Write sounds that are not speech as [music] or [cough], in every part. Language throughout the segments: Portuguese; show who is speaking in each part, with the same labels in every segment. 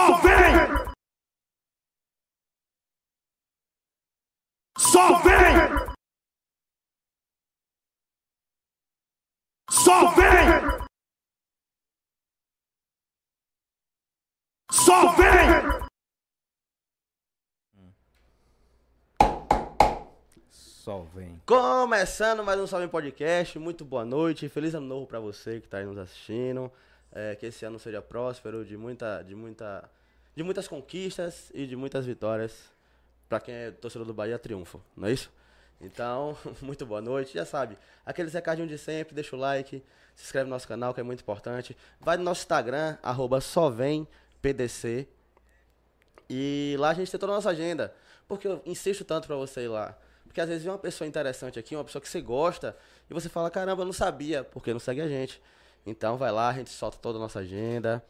Speaker 1: Só vem! Só vem! Só vem! Só vem! Só vem!
Speaker 2: Começando mais um Salve Podcast, muito boa noite, feliz ano novo pra você que tá aí nos assistindo. É, que esse ano seja próspero, de muita, de muita, de muitas conquistas e de muitas vitórias. Pra quem é torcedor do Bahia, triunfo, não é isso? Então, [laughs] muito boa noite, já sabe, aqueles recadinhos de sempre, deixa o like, se inscreve no nosso canal que é muito importante. Vai no nosso Instagram, arroba. E lá a gente tem toda a nossa agenda. Porque eu insisto tanto pra você ir lá. Porque às vezes vem uma pessoa interessante aqui, uma pessoa que você gosta, e você fala, caramba, eu não sabia, porque não segue a gente. Então vai lá, a gente solta toda a nossa agenda.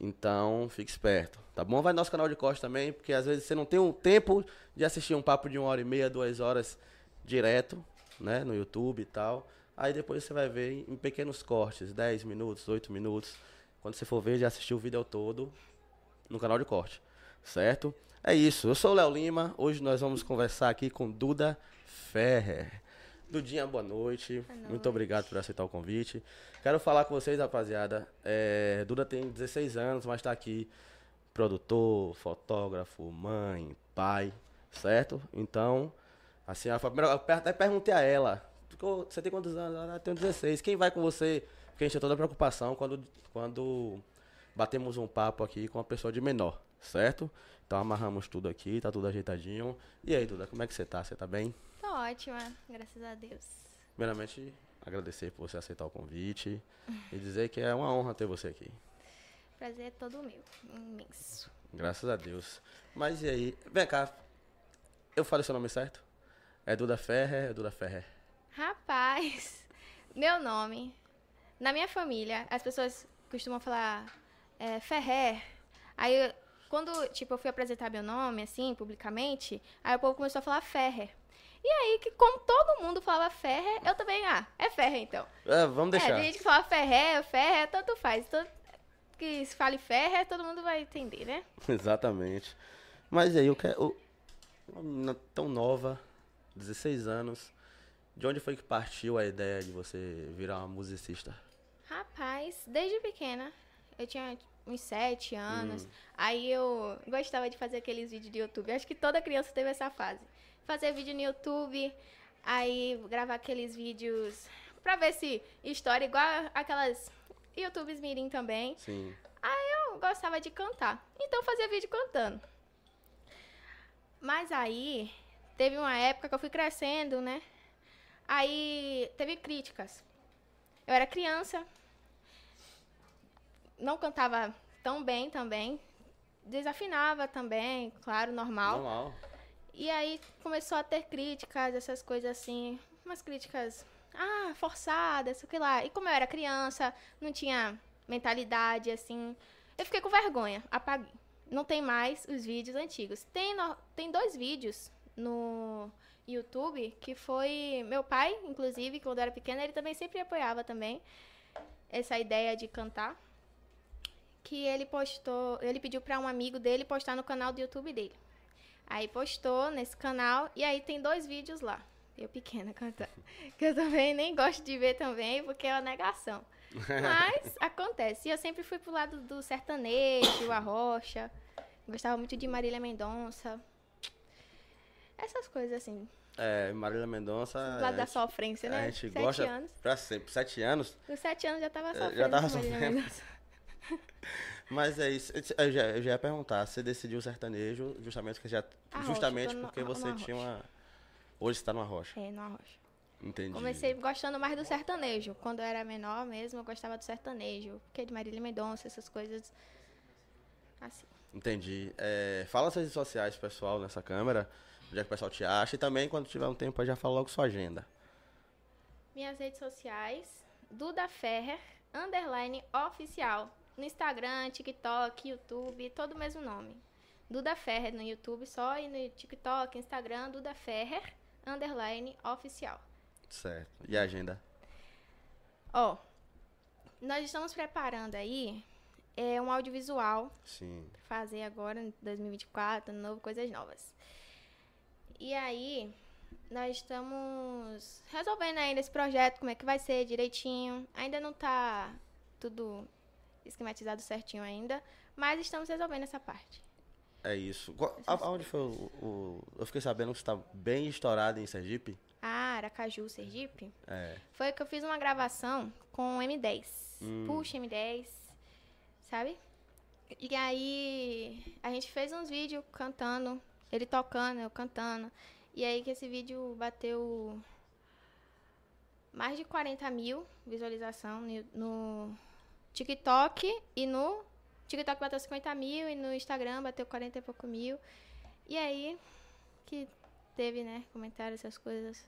Speaker 2: Então, fique esperto, tá bom? Vai no nosso canal de corte também, porque às vezes você não tem um tempo de assistir um papo de uma hora e meia, duas horas direto, né? No YouTube e tal. Aí depois você vai ver em pequenos cortes, 10 minutos, 8 minutos. Quando você for ver, já assistiu o vídeo todo no canal de corte, certo? É isso, eu sou o Léo Lima, hoje nós vamos conversar aqui com Duda Ferrer. Dudinha, boa noite.
Speaker 3: Boa
Speaker 2: Muito
Speaker 3: noite.
Speaker 2: obrigado por aceitar o convite. Quero falar com vocês, rapaziada. É, Duda tem 16 anos, mas tá aqui produtor, fotógrafo, mãe, pai, certo? Então, assim, a primeira, eu até perguntei a ela, "Ficou- você tem quantos anos? Ela tem 16. Quem vai com você? Porque a gente tem toda a preocupação quando, quando batemos um papo aqui com uma pessoa de menor, certo? Então amarramos tudo aqui, tá tudo ajeitadinho. E aí, Duda, como é que você tá? Você tá bem?
Speaker 3: Ótima, graças a Deus.
Speaker 2: Primeiramente, agradecer por você aceitar o convite e dizer que é uma honra ter você aqui.
Speaker 3: Prazer é todo meu, imenso.
Speaker 2: Graças a Deus. Mas e aí? Vem cá. Eu falei seu nome certo? É Duda Ferrer? É Duda Ferrer.
Speaker 3: Rapaz, meu nome, na minha família, as pessoas costumam falar é, Ferrer. Aí, quando, tipo, eu fui apresentar meu nome, assim, publicamente, aí o povo começou a falar Ferrer. E aí, que como todo mundo falava Ferrer, eu também, ah, é Ferrer então.
Speaker 2: É, vamos
Speaker 3: É,
Speaker 2: deixar.
Speaker 3: tem gente que fala Ferrer, Ferrer, tanto faz. Tanto que se fale Ferrer, todo mundo vai entender, né? [laughs]
Speaker 2: Exatamente. Mas aí, eu quero. Uma menina tão nova, 16 anos. De onde foi que partiu a ideia de você virar uma musicista?
Speaker 3: Rapaz, desde pequena, eu tinha uns sete anos,
Speaker 2: Hum.
Speaker 3: aí eu gostava de fazer aqueles vídeos de YouTube. Acho que toda criança teve essa fase. Fazer vídeo no YouTube, aí gravar aqueles vídeos pra ver se história igual aquelas YouTubes mirim também.
Speaker 2: Sim.
Speaker 3: Eu gostava de cantar, então fazia vídeo cantando. Mas aí, teve uma época que eu fui crescendo, né? Aí, teve críticas. Eu era criança, não cantava tão bem também, desafinava também, claro, normal.
Speaker 2: Normal.
Speaker 3: E aí começou a ter críticas, essas coisas assim, umas críticas ah, forçada, sei o que lá. E como eu era criança, não tinha mentalidade, assim, eu fiquei com vergonha, apaguei. Não tem mais os vídeos antigos. Tem, no- tem dois vídeos no YouTube que foi meu pai, inclusive, quando eu era pequena, ele também sempre apoiava também essa ideia de cantar. Que ele postou, ele pediu para um amigo dele postar no canal do YouTube dele. Aí postou nesse canal e aí tem dois vídeos lá. Eu pequena [laughs] cantando. Que eu também nem gosto de ver também, porque é uma negação. [laughs] Mas acontece. E eu sempre fui pro lado do sertanejo, a rocha. Gostava muito de Marília Mendonça. Essas coisas assim.
Speaker 2: É, Marília Mendonça.
Speaker 3: Do lado da
Speaker 2: gente-
Speaker 3: sofrência, né?
Speaker 2: A gente
Speaker 3: Sete
Speaker 2: gosta
Speaker 3: anos.
Speaker 2: pra sempre. Sete anos.
Speaker 3: Com sete anos já tava
Speaker 2: É,
Speaker 3: sofrendo.
Speaker 2: já tava sofrendo. [laughs] Mas é isso. Eu já, eu já ia perguntar. Você decidiu o sertanejo justamente, que já,
Speaker 3: A rocha,
Speaker 2: justamente
Speaker 3: no-
Speaker 2: porque
Speaker 3: numa
Speaker 2: você tinha
Speaker 3: rocha.
Speaker 2: uma. Hoje você tá numa rocha.
Speaker 3: É, na rocha.
Speaker 2: Entendi.
Speaker 3: Comecei gostando mais do sertanejo. Quando eu era menor mesmo, eu gostava do sertanejo. Porque de Marília Mendonça, essas coisas. Assim.
Speaker 2: Entendi. É, fala suas redes sociais, pessoal, nessa câmera. Onde é que o pessoal te acha. E também, quando tiver um tempo, aí já fala logo sua agenda.
Speaker 3: Minhas redes sociais, Duda Ferrer, underline oficial. No Instagram, TikTok, YouTube, todo o mesmo nome. Duda Ferrer no YouTube só e no TikTok, Instagram, Duda Ferrer, underline oficial.
Speaker 2: Certo. E a agenda?
Speaker 3: Ó, nós estamos preparando aí é, um audiovisual
Speaker 2: Sim.
Speaker 3: fazer agora, em 2024, ano novo, coisas novas. E aí, nós estamos resolvendo ainda esse projeto, como é que vai ser direitinho. Ainda não tá tudo esquematizado certinho ainda, mas estamos resolvendo essa parte.
Speaker 2: É isso. Qual- a- Aonde foi o, o- Eu fiquei sabendo que você tá bem estourado em Sergipe.
Speaker 3: Ah, Aracaju, Sergipe,
Speaker 2: É.
Speaker 3: foi que eu fiz uma gravação com o M10.
Speaker 2: Hum.
Speaker 3: Puxa M10, sabe? E aí a gente fez uns vídeos cantando, ele tocando, eu cantando. E aí que esse vídeo bateu mais de 40 mil visualização no, no TikTok e no TikTok bateu 50 mil e no Instagram bateu 40 e pouco mil. E aí que teve, né, comentários, essas coisas.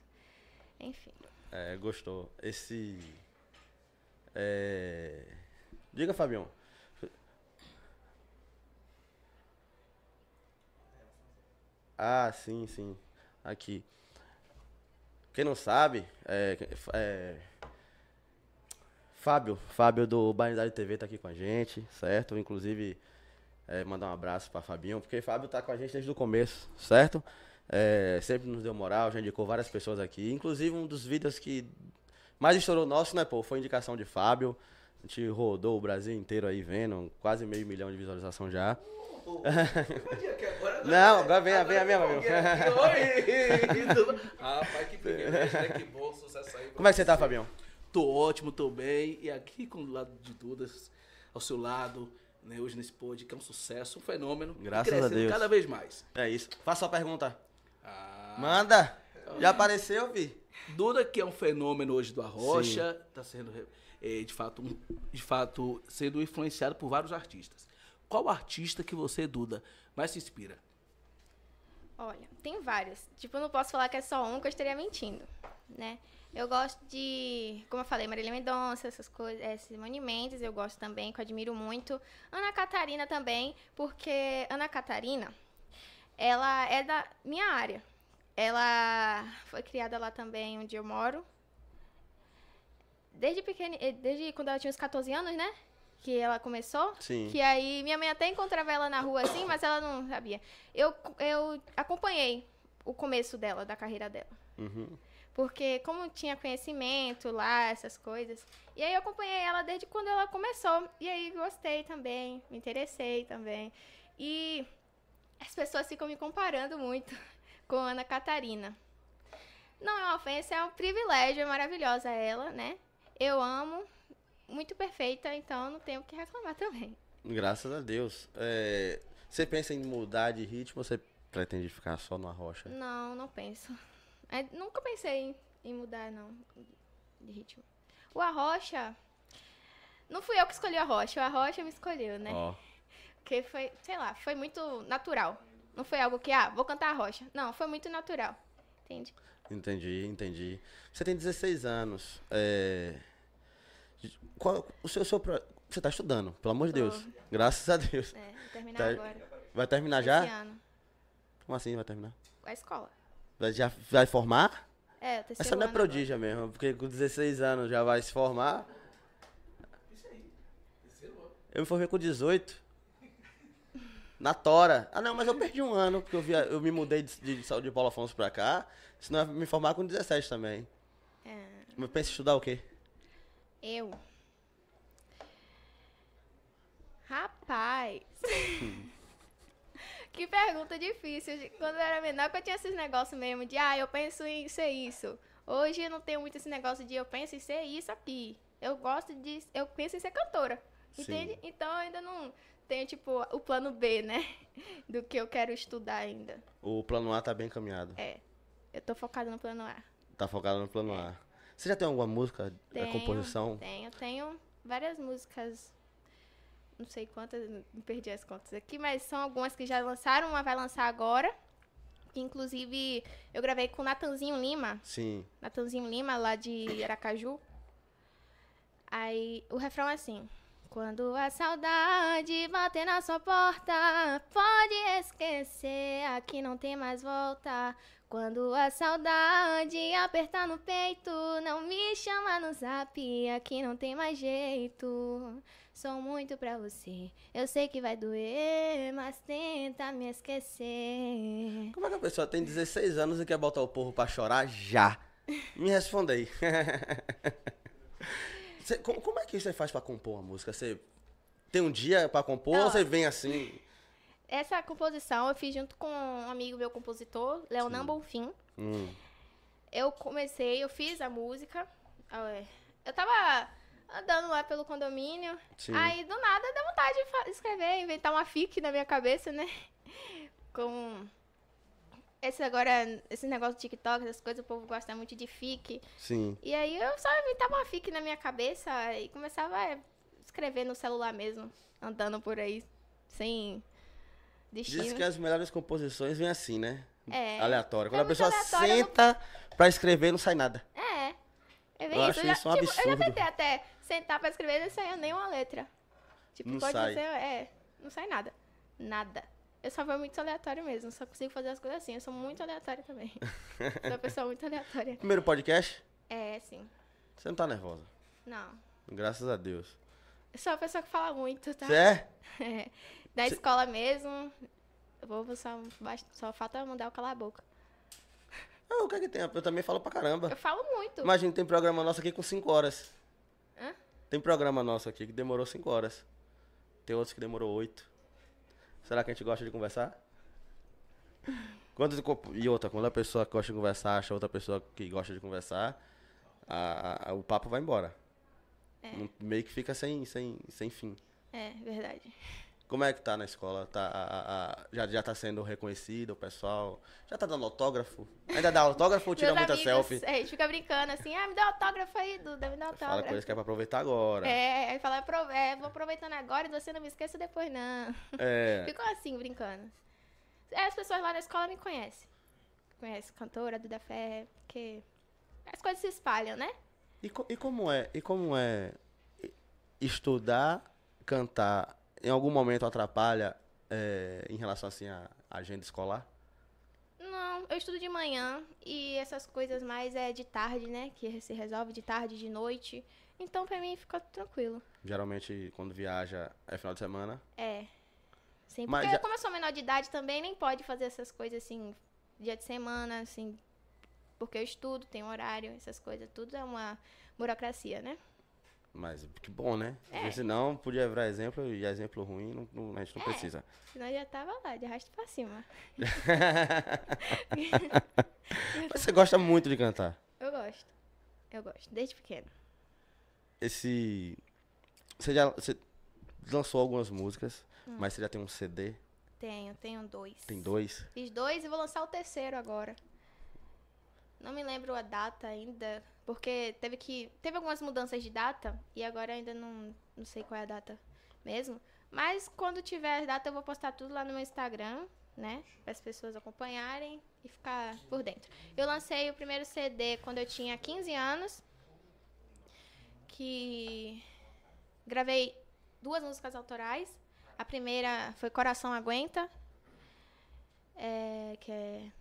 Speaker 3: Enfim.
Speaker 2: É, gostou. Esse. É... Diga, Fabião. Ah, sim, sim. Aqui. Quem não sabe, é, é, Fábio, Fábio do Banidade TV tá aqui com a gente, certo? Inclusive, é, mandar um abraço pra Fabinho, porque Fábio tá com a gente desde o começo, certo? É, sempre nos deu moral, já indicou várias pessoas aqui. Inclusive, um dos vídeos que mais estourou nosso, né, pô, foi indicação de Fábio. A gente rodou o Brasil inteiro aí vendo, quase meio milhão de visualização já. Não, agora vem, vem, vem, vem, vem.
Speaker 4: Oi! Rapaz, que privilégio, né? Que bom sucesso aí.
Speaker 2: Como é que você tá, Fabião?
Speaker 4: Tô ótimo, tô bem. E aqui com o lado de Dudas, ao seu lado, né? Hoje nesse pod, que é um sucesso, um fenômeno.
Speaker 2: Graças a
Speaker 4: crescendo
Speaker 2: Deus.
Speaker 4: cada vez mais.
Speaker 2: É isso. Faça sua pergunta.
Speaker 4: Ah,
Speaker 2: Manda! Já apareceu, Vi?
Speaker 4: Duda, que é um fenômeno hoje do Arrocha, tá sendo, eh, de, fato, um- de fato, sendo influenciado por vários artistas. Qual artista que você, Duda, mais se inspira?
Speaker 3: Olha, tem vários. Tipo, eu não posso falar que é só um, que eu estaria mentindo, né? Eu gosto de, como eu falei, Marília Mendonça, essas coisas, Simone Mendes, eu gosto também, que eu admiro muito. Ana Catarina também, porque Ana Catarina, ela é da minha área. Ela foi criada lá também onde eu moro. Desde pequena, eh, desde quando ela tinha uns 14 anos, né? Que ela começou.
Speaker 2: Sim.
Speaker 3: Que aí minha mãe até encontrava ela na rua assim, mas ela não sabia. Eu, eu acompanhei o começo dela, da carreira dela.
Speaker 2: Uhum.
Speaker 3: Porque como tinha conhecimento lá, essas coisas. E aí eu acompanhei ela desde quando ela começou. E aí gostei também, me interessei também. E as pessoas ficam me comparando muito [laughs] com Ana Catarina. Não é uma ofensa, é um privilégio, é maravilhosa ela, né? Eu amo, muito perfeita, então não tenho o que reclamar também.
Speaker 2: Graças a Deus. É, você pensa em mudar de ritmo ou você pretende ficar só numa rocha?
Speaker 3: Não, não penso. É, nunca pensei em, em mudar, não, de ritmo. O Arrocha. Não fui eu que escolhi o Arrocha, o Arrocha me escolheu, né?
Speaker 2: Ó,
Speaker 3: Porque foi, sei lá, foi muito natural. Não foi algo que, ah, vou cantar a rocha. Não, foi muito natural. Entende?
Speaker 2: Entendi, entendi. Você tem 16 anos. É... Qual, o seu, seu pro- Você tá estudando, pelo amor de
Speaker 3: Tô.
Speaker 2: Deus. Graças a Deus.
Speaker 3: É, vou terminar
Speaker 2: Tá-
Speaker 3: agora.
Speaker 2: Vai terminar
Speaker 3: Esse
Speaker 2: já?
Speaker 3: ano.
Speaker 2: Como assim vai terminar?
Speaker 3: A escola.
Speaker 2: Vai, já vai formar?
Speaker 3: É, o terceiro
Speaker 2: Essa não é prodígia mesmo, porque com 16 anos já vai se formar. Eu me formei com 18. Na Tora. Ah, não, mas eu perdi um ano, porque eu, via, eu me mudei de, de, de Paulo Afonso pra cá. Senão eu ia me formar com 17 também.
Speaker 3: agora. É,
Speaker 2: Mas pensa em estudar o quê?
Speaker 3: eu. Rapaz. Que pergunta difícil. Quando eu era menor, que eu tinha esses negócios mesmo de, ah, eu penso em ser isso. Hoje eu não tenho muito esse negócio de eu penso em ser isso aqui. Eu gosto de. Eu penso em ser cantora.
Speaker 2: Sim.
Speaker 3: Entende? Então eu ainda não tenho, tipo, o plano B, né? [laughs] Do que eu quero estudar ainda.
Speaker 2: O plano A tá bem encaminhado.
Speaker 3: É. Eu tô focada no plano A.
Speaker 2: Tá focado no plano A. Você já tem alguma música, é,
Speaker 3: Tenho,
Speaker 2: composição?
Speaker 3: Tenho, tenho várias músicas. Não sei quantas, me perdi as contas aqui, mas são algumas que já lançaram, uma vai lançar agora. Que inclusive eu gravei com o Natanzinho Lima.
Speaker 2: Sim.
Speaker 3: Natanzinho Lima, lá de Aracaju. Aí o refrão é assim. Quando a saudade bater na sua porta, pode esquecer, aqui não tem mais volta. Quando a saudade apertar no peito, não me chama no zap, aqui não tem mais jeito. Sou muito pra você, eu sei que vai doer, mas tenta me esquecer.
Speaker 2: Como é que a pessoa tem 16 anos e quer botar o povo pra chorar já? Me responda aí. [laughs] Você- co- como é que você faz pra compor uma música? Você tem um dia pra compor ou
Speaker 3: Ó.
Speaker 2: você vem assim?
Speaker 3: Essa composição eu fiz junto com um amigo meu compositor, Leonan. Bonfim.
Speaker 2: Hum,
Speaker 3: Eu comecei, eu fiz a música. ah, é, Eu tava andando lá pelo condomínio.
Speaker 2: Sim.
Speaker 3: Aí do nada dá vontade de escrever, inventar uma fic na minha cabeça, né? Com esse agora, esse negócio do TikTok, essas coisas, o povo gosta muito de fic.
Speaker 2: sim.
Speaker 3: E aí eu só inventava uma fic na minha cabeça e começava a escrever no celular mesmo, andando por aí, sem destino.
Speaker 2: Diz que as melhores composições vêm assim, né?
Speaker 3: É.
Speaker 2: Aleatório.
Speaker 3: É
Speaker 2: Quando a
Speaker 3: muito
Speaker 2: pessoa
Speaker 3: eu não-
Speaker 2: senta pra escrever, não sai nada.
Speaker 3: É. É bem
Speaker 2: Eu
Speaker 3: isso.
Speaker 2: acho
Speaker 3: já,
Speaker 2: isso um
Speaker 3: tipo, Eu
Speaker 2: absurdo.
Speaker 3: já tentei até sentar pra escrever não saia nenhuma letra. Tipo,
Speaker 2: Não
Speaker 3: pode
Speaker 2: sai.
Speaker 3: É, não sai nada. Nada. Eu só vou muito aleatório mesmo. Só consigo fazer as coisas assim. Eu sou muito aleatória também. [laughs] sou uma pessoa muito aleatória.
Speaker 2: Primeiro podcast,
Speaker 3: É, sim.
Speaker 2: você não tá nervosa.
Speaker 3: Não.
Speaker 2: Graças a Deus.
Speaker 3: Eu sou uma pessoa que fala muito, tá?
Speaker 2: Você é? [laughs]
Speaker 3: É. Da
Speaker 2: Cê-
Speaker 3: escola mesmo. Eu vou só, só falta mandar eu calar a boca.
Speaker 2: Ah, o que é que tem? Eu também falo pra caramba.
Speaker 3: Eu falo muito.
Speaker 2: Imagina, tem programa nosso aqui com 5 horas. Tem programa nosso aqui que demorou 5 horas. Tem outros que demorou 8. Será que a gente gosta de conversar? [laughs] Quando, e outra, quando a pessoa que gosta de conversar acha outra pessoa que gosta de conversar, a- a- o papo vai embora. Não- Meio que fica sem, sem, sem fim.
Speaker 3: É, verdade.
Speaker 2: Como é que tá na escola? Tá, a- a- já, já tá sendo reconhecido o pessoal? Já tá dando autógrafo? Ainda dá autógrafo ou tira
Speaker 3: Meus
Speaker 2: muita
Speaker 3: amigos,
Speaker 2: selfie?
Speaker 3: é, a gente fica brincando assim, ah, me dá autógrafo aí, Duda, me dá
Speaker 2: Fala
Speaker 3: autógrafo.
Speaker 2: coisa que é pra aproveitar agora.
Speaker 3: É, aí fala, "Apro- é, vou aproveitando agora e você não me esqueça depois, não.
Speaker 2: É. [laughs]
Speaker 3: Ficou assim, brincando. É, as pessoas lá na escola me conhecem. Conhecem cantora, Duda Fé, porque as coisas se espalham, né?
Speaker 2: E, co- e como é? E como é estudar, cantar, em algum momento atrapalha é, em relação assim à agenda escolar?
Speaker 3: Não, eu estudo de manhã e essas coisas mais é de tarde, né? Que se resolve de tarde, de noite. Então pra mim fica tranquilo.
Speaker 2: Geralmente quando viaja é final de semana.
Speaker 3: É. Sim,
Speaker 2: Mas
Speaker 3: porque
Speaker 2: já-
Speaker 3: como eu sou menor de idade também, nem pode fazer essas coisas assim, dia de semana, assim. Porque eu estudo, tenho horário, essas coisas. Tudo é uma burocracia, né?
Speaker 2: Mas que bom, né?
Speaker 3: É.
Speaker 2: Porque senão podia virar exemplo e exemplo ruim não, não- a gente não
Speaker 3: É.
Speaker 2: precisa.
Speaker 3: Senão já tava lá, de arrasto pra cima.
Speaker 2: Mas [laughs] você gosta muito de cantar.
Speaker 3: Eu gosto. Eu gosto, desde pequeno.
Speaker 2: Esse. Você já você lançou algumas músicas,
Speaker 3: Hum.
Speaker 2: mas você já tem um CD?
Speaker 3: Tenho, tenho dois.
Speaker 2: Tem dois?
Speaker 3: Fiz dois e vou lançar o terceiro agora. Não me lembro a data ainda, porque teve que teve algumas mudanças de data e agora ainda não, não sei qual é a data mesmo. Mas quando tiver a data eu vou postar tudo lá no meu Instagram né? Para as pessoas acompanharem e ficar por dentro. Eu lancei o primeiro CD quando eu tinha 15 anos, que gravei duas músicas autorais. A primeira foi Coração Aguenta, é, que é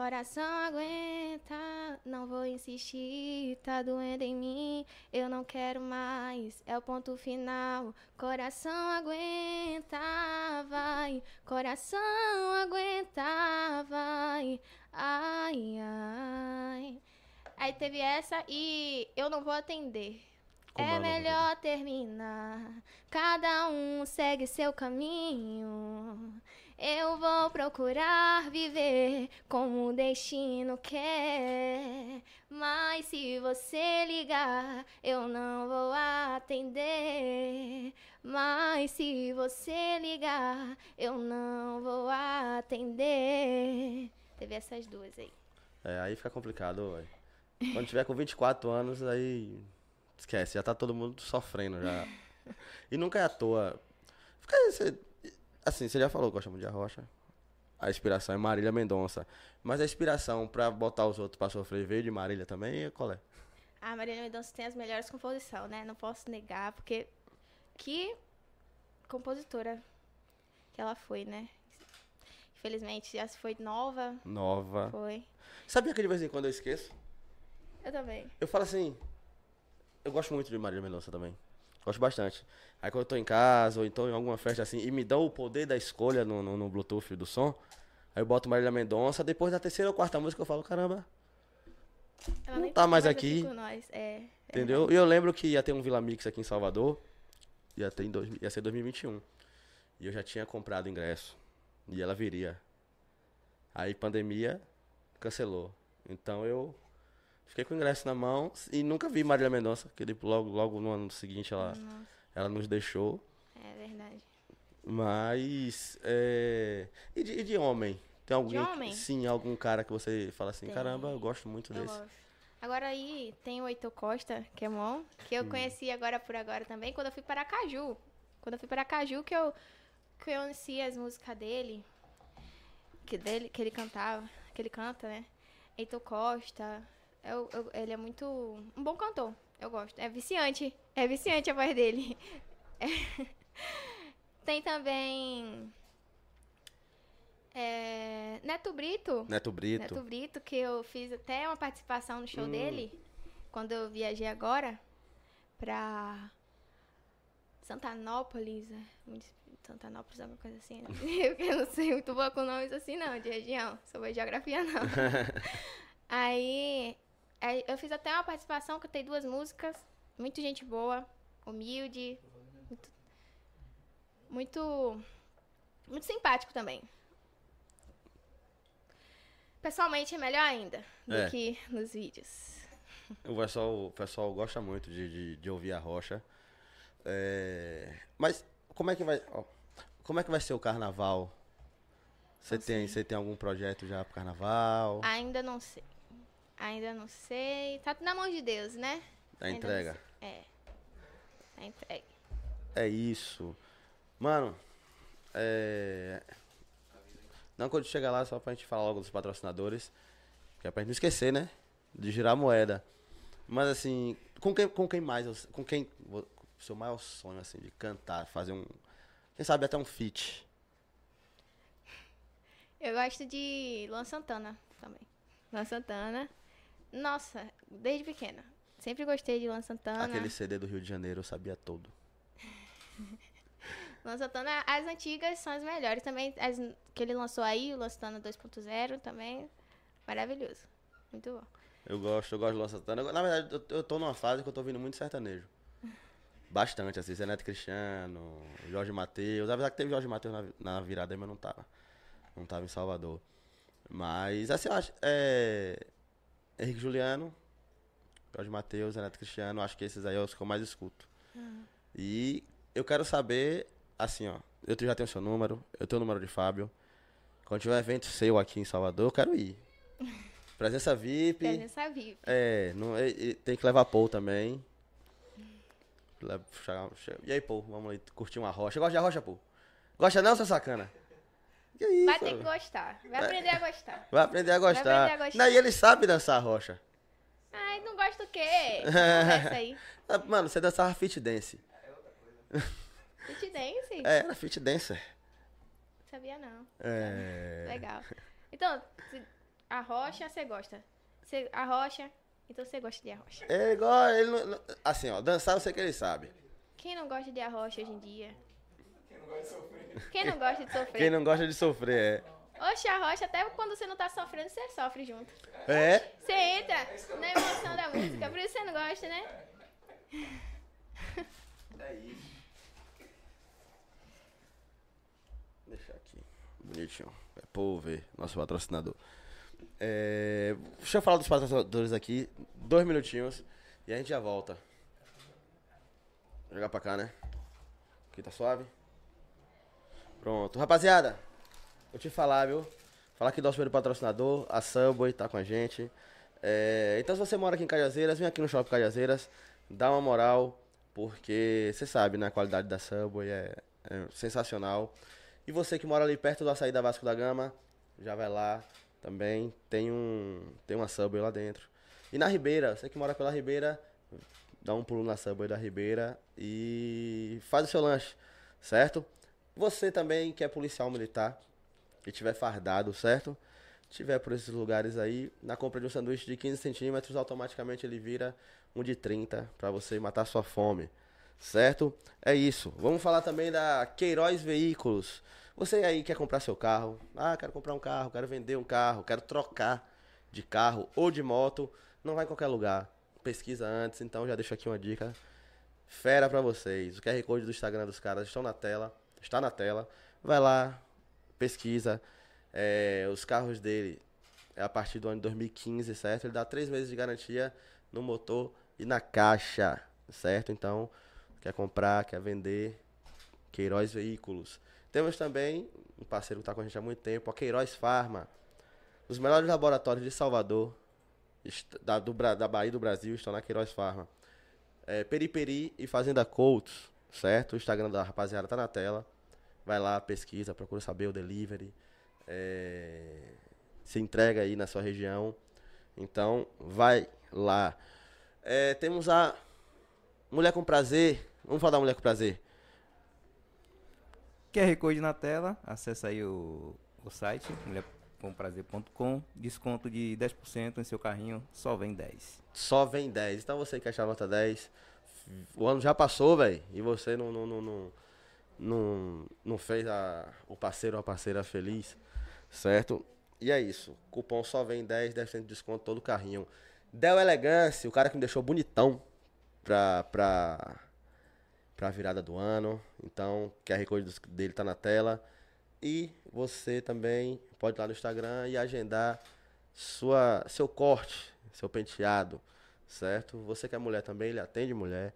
Speaker 3: Coração aguenta, não vou insistir, tá doendo em mim, eu não quero mais, é o ponto final. Coração aguenta, vai, coração aguenta, vai, ai, ai. Aí teve essa e eu não vou atender.
Speaker 2: Como é
Speaker 3: melhor terminar, cada um segue seu caminho. Eu vou procurar viver como o destino quer. Mas se você ligar, eu não vou atender. Mas se você ligar, eu não vou atender. Teve essas duas aí.
Speaker 2: É, aí fica complicado. Quando tiver com 24 anos, aí. Esquece, já tá todo mundo sofrendo já. [laughs] E nunca é à toa. Fica esse- assim, você já falou que gosta muito de Arrocha. A inspiração é Marília Mendonça. Mas a inspiração pra botar os outros pra sofrer veio de Marília também, e qual é?
Speaker 3: A Marília Mendonça tem as melhores composições, né? Não posso negar, porque que compositora que ela foi, né? Infelizmente, já se foi nova,
Speaker 2: Nova.
Speaker 3: foi.
Speaker 2: Sabia que de vez em quando eu esqueço?
Speaker 3: Eu também.
Speaker 2: Eu falo assim. Eu gosto muito de Marília Mendonça também. Gosto bastante. Aí quando eu tô em casa, ou então em alguma festa assim, e me dão o poder da escolha no, no, no Bluetooth do som, aí eu boto Marília Mendonça, depois da terceira ou quarta música eu falo, caramba,
Speaker 3: Ela
Speaker 2: Não
Speaker 3: nem
Speaker 2: tá mais aqui.
Speaker 3: É, é
Speaker 2: entendeu? E eu lembro que ia ter um Vila Mix aqui em Salvador, ia, ter em dois, ia ser 2021. E eu já tinha comprado ingresso. E ela viria. Aí pandemia, cancelou. Então eu fiquei com o ingresso na mão e nunca vi Marília Mendonça, que ele logo, logo no ano seguinte ela,
Speaker 3: Nossa,
Speaker 2: ela nos deixou.
Speaker 3: é verdade.
Speaker 2: Mas. É... E, de, e de homem? Tem alguém? que-
Speaker 3: homem?
Speaker 2: sim, algum cara que você fala assim,
Speaker 3: Tem.
Speaker 2: caramba, eu gosto muito
Speaker 3: Eu
Speaker 2: desse.
Speaker 3: gosto. Agora aí tem o Heitor Costa, que é bom, que eu conheci agora por agora também, quando eu fui para Caju. Quando eu fui para Caju que eu que eu conheci as músicas dele, que dele que ele cantava, que ele canta, né? Heitor Costa. Eu, eu- ele é muito um bom cantor. Eu gosto. É viciante. É viciante a voz dele. [laughs] É. Tem também é, Neto Brito.
Speaker 2: Neto Brito.
Speaker 3: Neto Brito, que eu fiz até uma participação no show
Speaker 2: Hum.
Speaker 3: dele, quando eu viajei agora pra Santanópolis, de Santanópolis, alguma coisa assim. né? [laughs] Eu não sei muito boa com nomes assim, não, de região. Sou boa de geografia, não. [laughs] aí eu fiz até uma participação, cantei duas músicas. Muito gente boa, humilde, muito, muito, muito simpático também. Pessoalmente é melhor ainda do
Speaker 2: É.
Speaker 3: que nos vídeos. [laughs]
Speaker 2: O pessoal, o pessoal gosta muito de, de, de ouvir a rocha. É, Mas como é que vai. ó, como é que vai ser o carnaval? Você tem, você tem algum projeto já pro carnaval?
Speaker 3: Ainda não sei. Ainda não sei. Tá tudo na mão de Deus, né? ainda não
Speaker 2: entrega?
Speaker 3: É. Tá entregue.
Speaker 2: É isso. Mano, é. Não, quando chegar lá, só pra gente falar logo dos patrocinadores. Que é pra gente não esquecer, né? De girar a moeda. Mas assim, com quem, com quem mais? Com quem. vo- Seu maior sonho, assim, de cantar, fazer um. Quem sabe até um feat.
Speaker 3: Eu gosto de Luan Santana também. Luan Santana. Nossa, desde pequena. Sempre gostei de Luan Santana.
Speaker 2: Aquele CD do Rio de Janeiro eu sabia todo. [laughs]
Speaker 3: Luan Santana, as antigas são as melhores também. As que ele lançou aí, o Luan Santana 2.0 também. Maravilhoso. Muito bom.
Speaker 2: Eu gosto, eu gosto de Luan Santana. Na verdade, eu, eu tô numa fase que eu tô ouvindo muito sertanejo. [laughs] Bastante, assim, Zé Neto Cristiano, Jorge Matheus. Apesar que teve Jorge Matheus na, na virada mas não tava. Não tava em Salvador. Mas, assim, eu acho. É. Henrique Juliano, Jorge Matheus, Zé Neto Cristiano, acho que esses aí é os que eu mais escuto. E eu quero saber, assim, ó. Eu já tenho seu número, eu tenho o número de Fábio. Quando tiver evento seu aqui em Salvador, eu quero ir. [laughs] Presença VIP.
Speaker 3: Presença VIP.
Speaker 2: É, não, e- e tem que levar Paul também. E aí, Paul, vamos aí curtir uma rocha. Gosta de rocha, Paul? Gosta não, seu sacana? Que isso?
Speaker 3: Vai ter que gostar. Vai aprender a gostar.
Speaker 2: Vai aprender a gostar.
Speaker 3: aprender a gostar.
Speaker 2: Não, e ele sabe dançar rocha.
Speaker 3: Ai, não gosto do quê? [laughs] Conversa aí.
Speaker 2: Ah, Mano, você dançava fit dance.
Speaker 3: Fit dance?
Speaker 2: É, era fit dancer.
Speaker 3: Sabia não.
Speaker 2: É.
Speaker 3: Legal. Então, a rocha você gosta. Você, a rocha, então você gosta de arrocha.
Speaker 2: É igual, ele não- não- assim, ó, dançar eu sei que ele sabe.
Speaker 3: Quem não gosta de arrocha hoje em dia? Quem não gosta de sofrer?
Speaker 2: Quem não gosta de sofrer,
Speaker 3: Oxe, a rocha, até quando você não tá sofrendo, você sofre junto.
Speaker 2: é. É?
Speaker 3: Você entra na emoção da música, por isso você não gosta, né?
Speaker 2: É isso. Deixa aqui. Bonitinho. É povo ver, nosso patrocinador. É, deixa eu falar dos patrocinadores aqui. Dois minutinhos. E a gente já volta. Vou jogar pra cá, né? Aqui tá suave. Pronto. Rapaziada, vou te falar, viu? Falar do nosso primeiro patrocinador, a Subway, tá com a gente. É, então, se você mora aqui em Cajazeiras, vem aqui no Shopping Cajazeiras, dá uma moral, porque você sabe, né? A qualidade da Subway é, é sensacional. E você que mora ali perto do açaí da Vasco da Gama, já vai lá também. Tem, um, tem uma Subway lá dentro. E na Ribeira, você que mora pela Ribeira, dá um pulo na Subway da Ribeira e faz o seu lanche, certo? Você também que é policial militar e tiver fardado, certo? Tiver por esses lugares aí, na compra de um sanduíche de 15 centímetros, automaticamente ele vira um de 30 para você matar sua fome, certo? É isso. Vamos falar também da Queiroz Veículos. Você aí quer comprar seu carro? Ah, quero comprar um carro, quero vender um carro, quero trocar de carro ou de moto. Não vai em qualquer lugar. Pesquisa antes, então já deixo aqui uma dica fera pra vocês. O QR Code do Instagram dos caras estão na tela, está na tela. Vai lá, pesquisa. É, os carros dele é a partir do ano de 2015, certo? Ele dá três meses de garantia no motor e na caixa, certo? Então, quer comprar, quer vender, Queiroz Veículos. Temos também um parceiro que está com a gente há muito tempo, a Queiroz Farma. Os melhores laboratórios de Salvador, da, do da Bahia e do Brasil, estão na Queiroz Farma. É, Periperi e Fazenda Coutos, certo? O Instagram da rapaziada tá na tela. Vai lá, pesquisa, procura saber o delivery. é, se entrega aí na sua região. Então, vai lá. É, temos a Mulher com Prazer. Vamos falar da Mulher com Prazer.
Speaker 5: QR Code na tela, acessa aí o, o site, mulhercomprazer.com, desconto de 10% em seu carrinho, só vem 10.
Speaker 2: Só vem 10. Então você que achar nota 10, o ano já passou, velho, e você não, não, não, não, não, fez a, o parceiro ou a parceira feliz, certo? E é isso. Cupom só vem 10, 10% de desconto todo carrinho. Del Elegance, o cara que me deixou bonitão pra, pra, pra virada do ano. Então, QR Code dele tá na tela. E você também pode ir lá no Instagram e agendar sua, seu corte, seu penteado, certo? Você que é mulher também, ele atende mulher,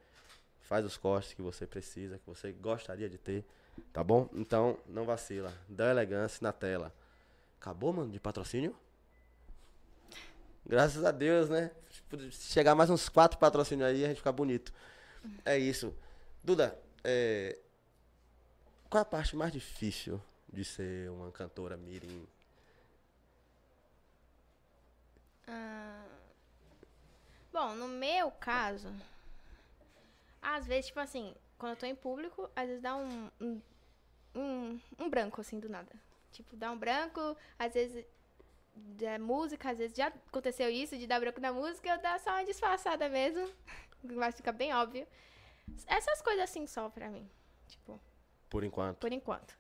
Speaker 2: faz os cortes que você precisa, que você gostaria de ter, tá bom? Então, não vacila. Dá elegância na tela. Acabou, mano, de patrocínio? Graças a Deus, né? Se chegar mais uns quatro patrocínios aí, a gente fica bonito. É isso. Duda, é, qual a parte mais difícil de ser uma cantora mirim?
Speaker 3: Ah, Bom, no meu caso, às vezes, tipo assim, quando eu tô em público, às vezes dá um, um, um, um branco, assim, do nada. Tipo, dá um branco, às vezes da música, às vezes já aconteceu isso, de dar branco na música, eu dar só uma disfarçada mesmo. [laughs] Vai ficar bem óbvio. Essas coisas assim só pra mim. Tipo,
Speaker 2: Por enquanto.
Speaker 3: por enquanto.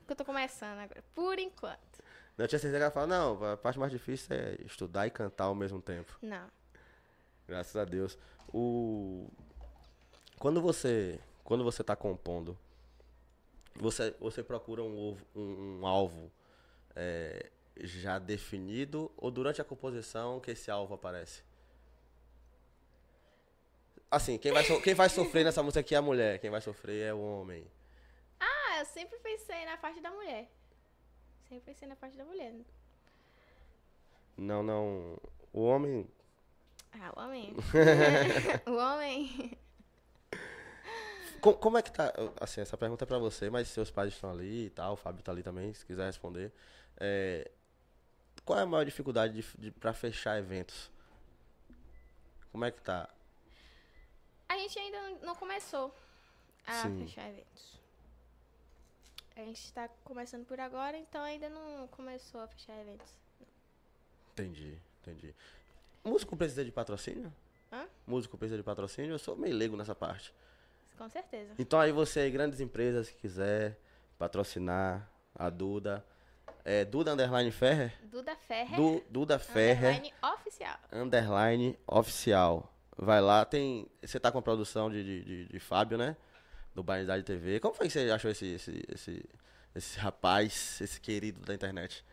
Speaker 3: Porque eu tô começando agora. Por enquanto.
Speaker 2: Eu tinha certeza que ela fala, não, a parte mais difícil é estudar e cantar ao mesmo tempo.
Speaker 3: Não.
Speaker 2: Graças a Deus. O... Quando você. Quando você tá compondo, você, você procura um, ovo- um, um alvo é, já definido ou durante a composição que esse alvo aparece? Assim, quem vai, so- quem vai sofrer nessa música aqui é a mulher, quem vai sofrer é o homem.
Speaker 3: Ah, eu sempre pensei na parte da mulher. Sempre pensei na parte da mulher.
Speaker 2: Não, não. O homem
Speaker 3: Ah, o homem. [laughs] o homem.
Speaker 2: Co- como é que tá? Assim, essa pergunta é pra você, mas seus pais estão ali e tal, o Fábio tá ali também, se quiser responder. É, qual é a maior dificuldade de, de, pra fechar eventos? Como é que tá?
Speaker 3: A gente ainda não- não começou a
Speaker 2: Sim.
Speaker 3: fechar eventos. A gente está começando por agora, então ainda não começou a fechar eventos.
Speaker 2: Entendi, entendi. Músico precisa de patrocínio?
Speaker 3: Hã?
Speaker 2: Músico precisa de patrocínio? Eu sou meio leigo nessa parte.
Speaker 3: Com certeza.
Speaker 2: Então aí você aí, grandes empresas que quiser patrocinar a Duda. É Duda Underline Ferrer?
Speaker 3: Duda Ferrer.
Speaker 2: Du, Duda Ferrer.
Speaker 3: underline oficial.
Speaker 2: Underline Oficial. Vai lá, tem. Você tá com a produção de, de, de, de Fábio, né? Do Banidade TV. Como foi que você achou esse, esse, esse, esse rapaz, esse querido da internet?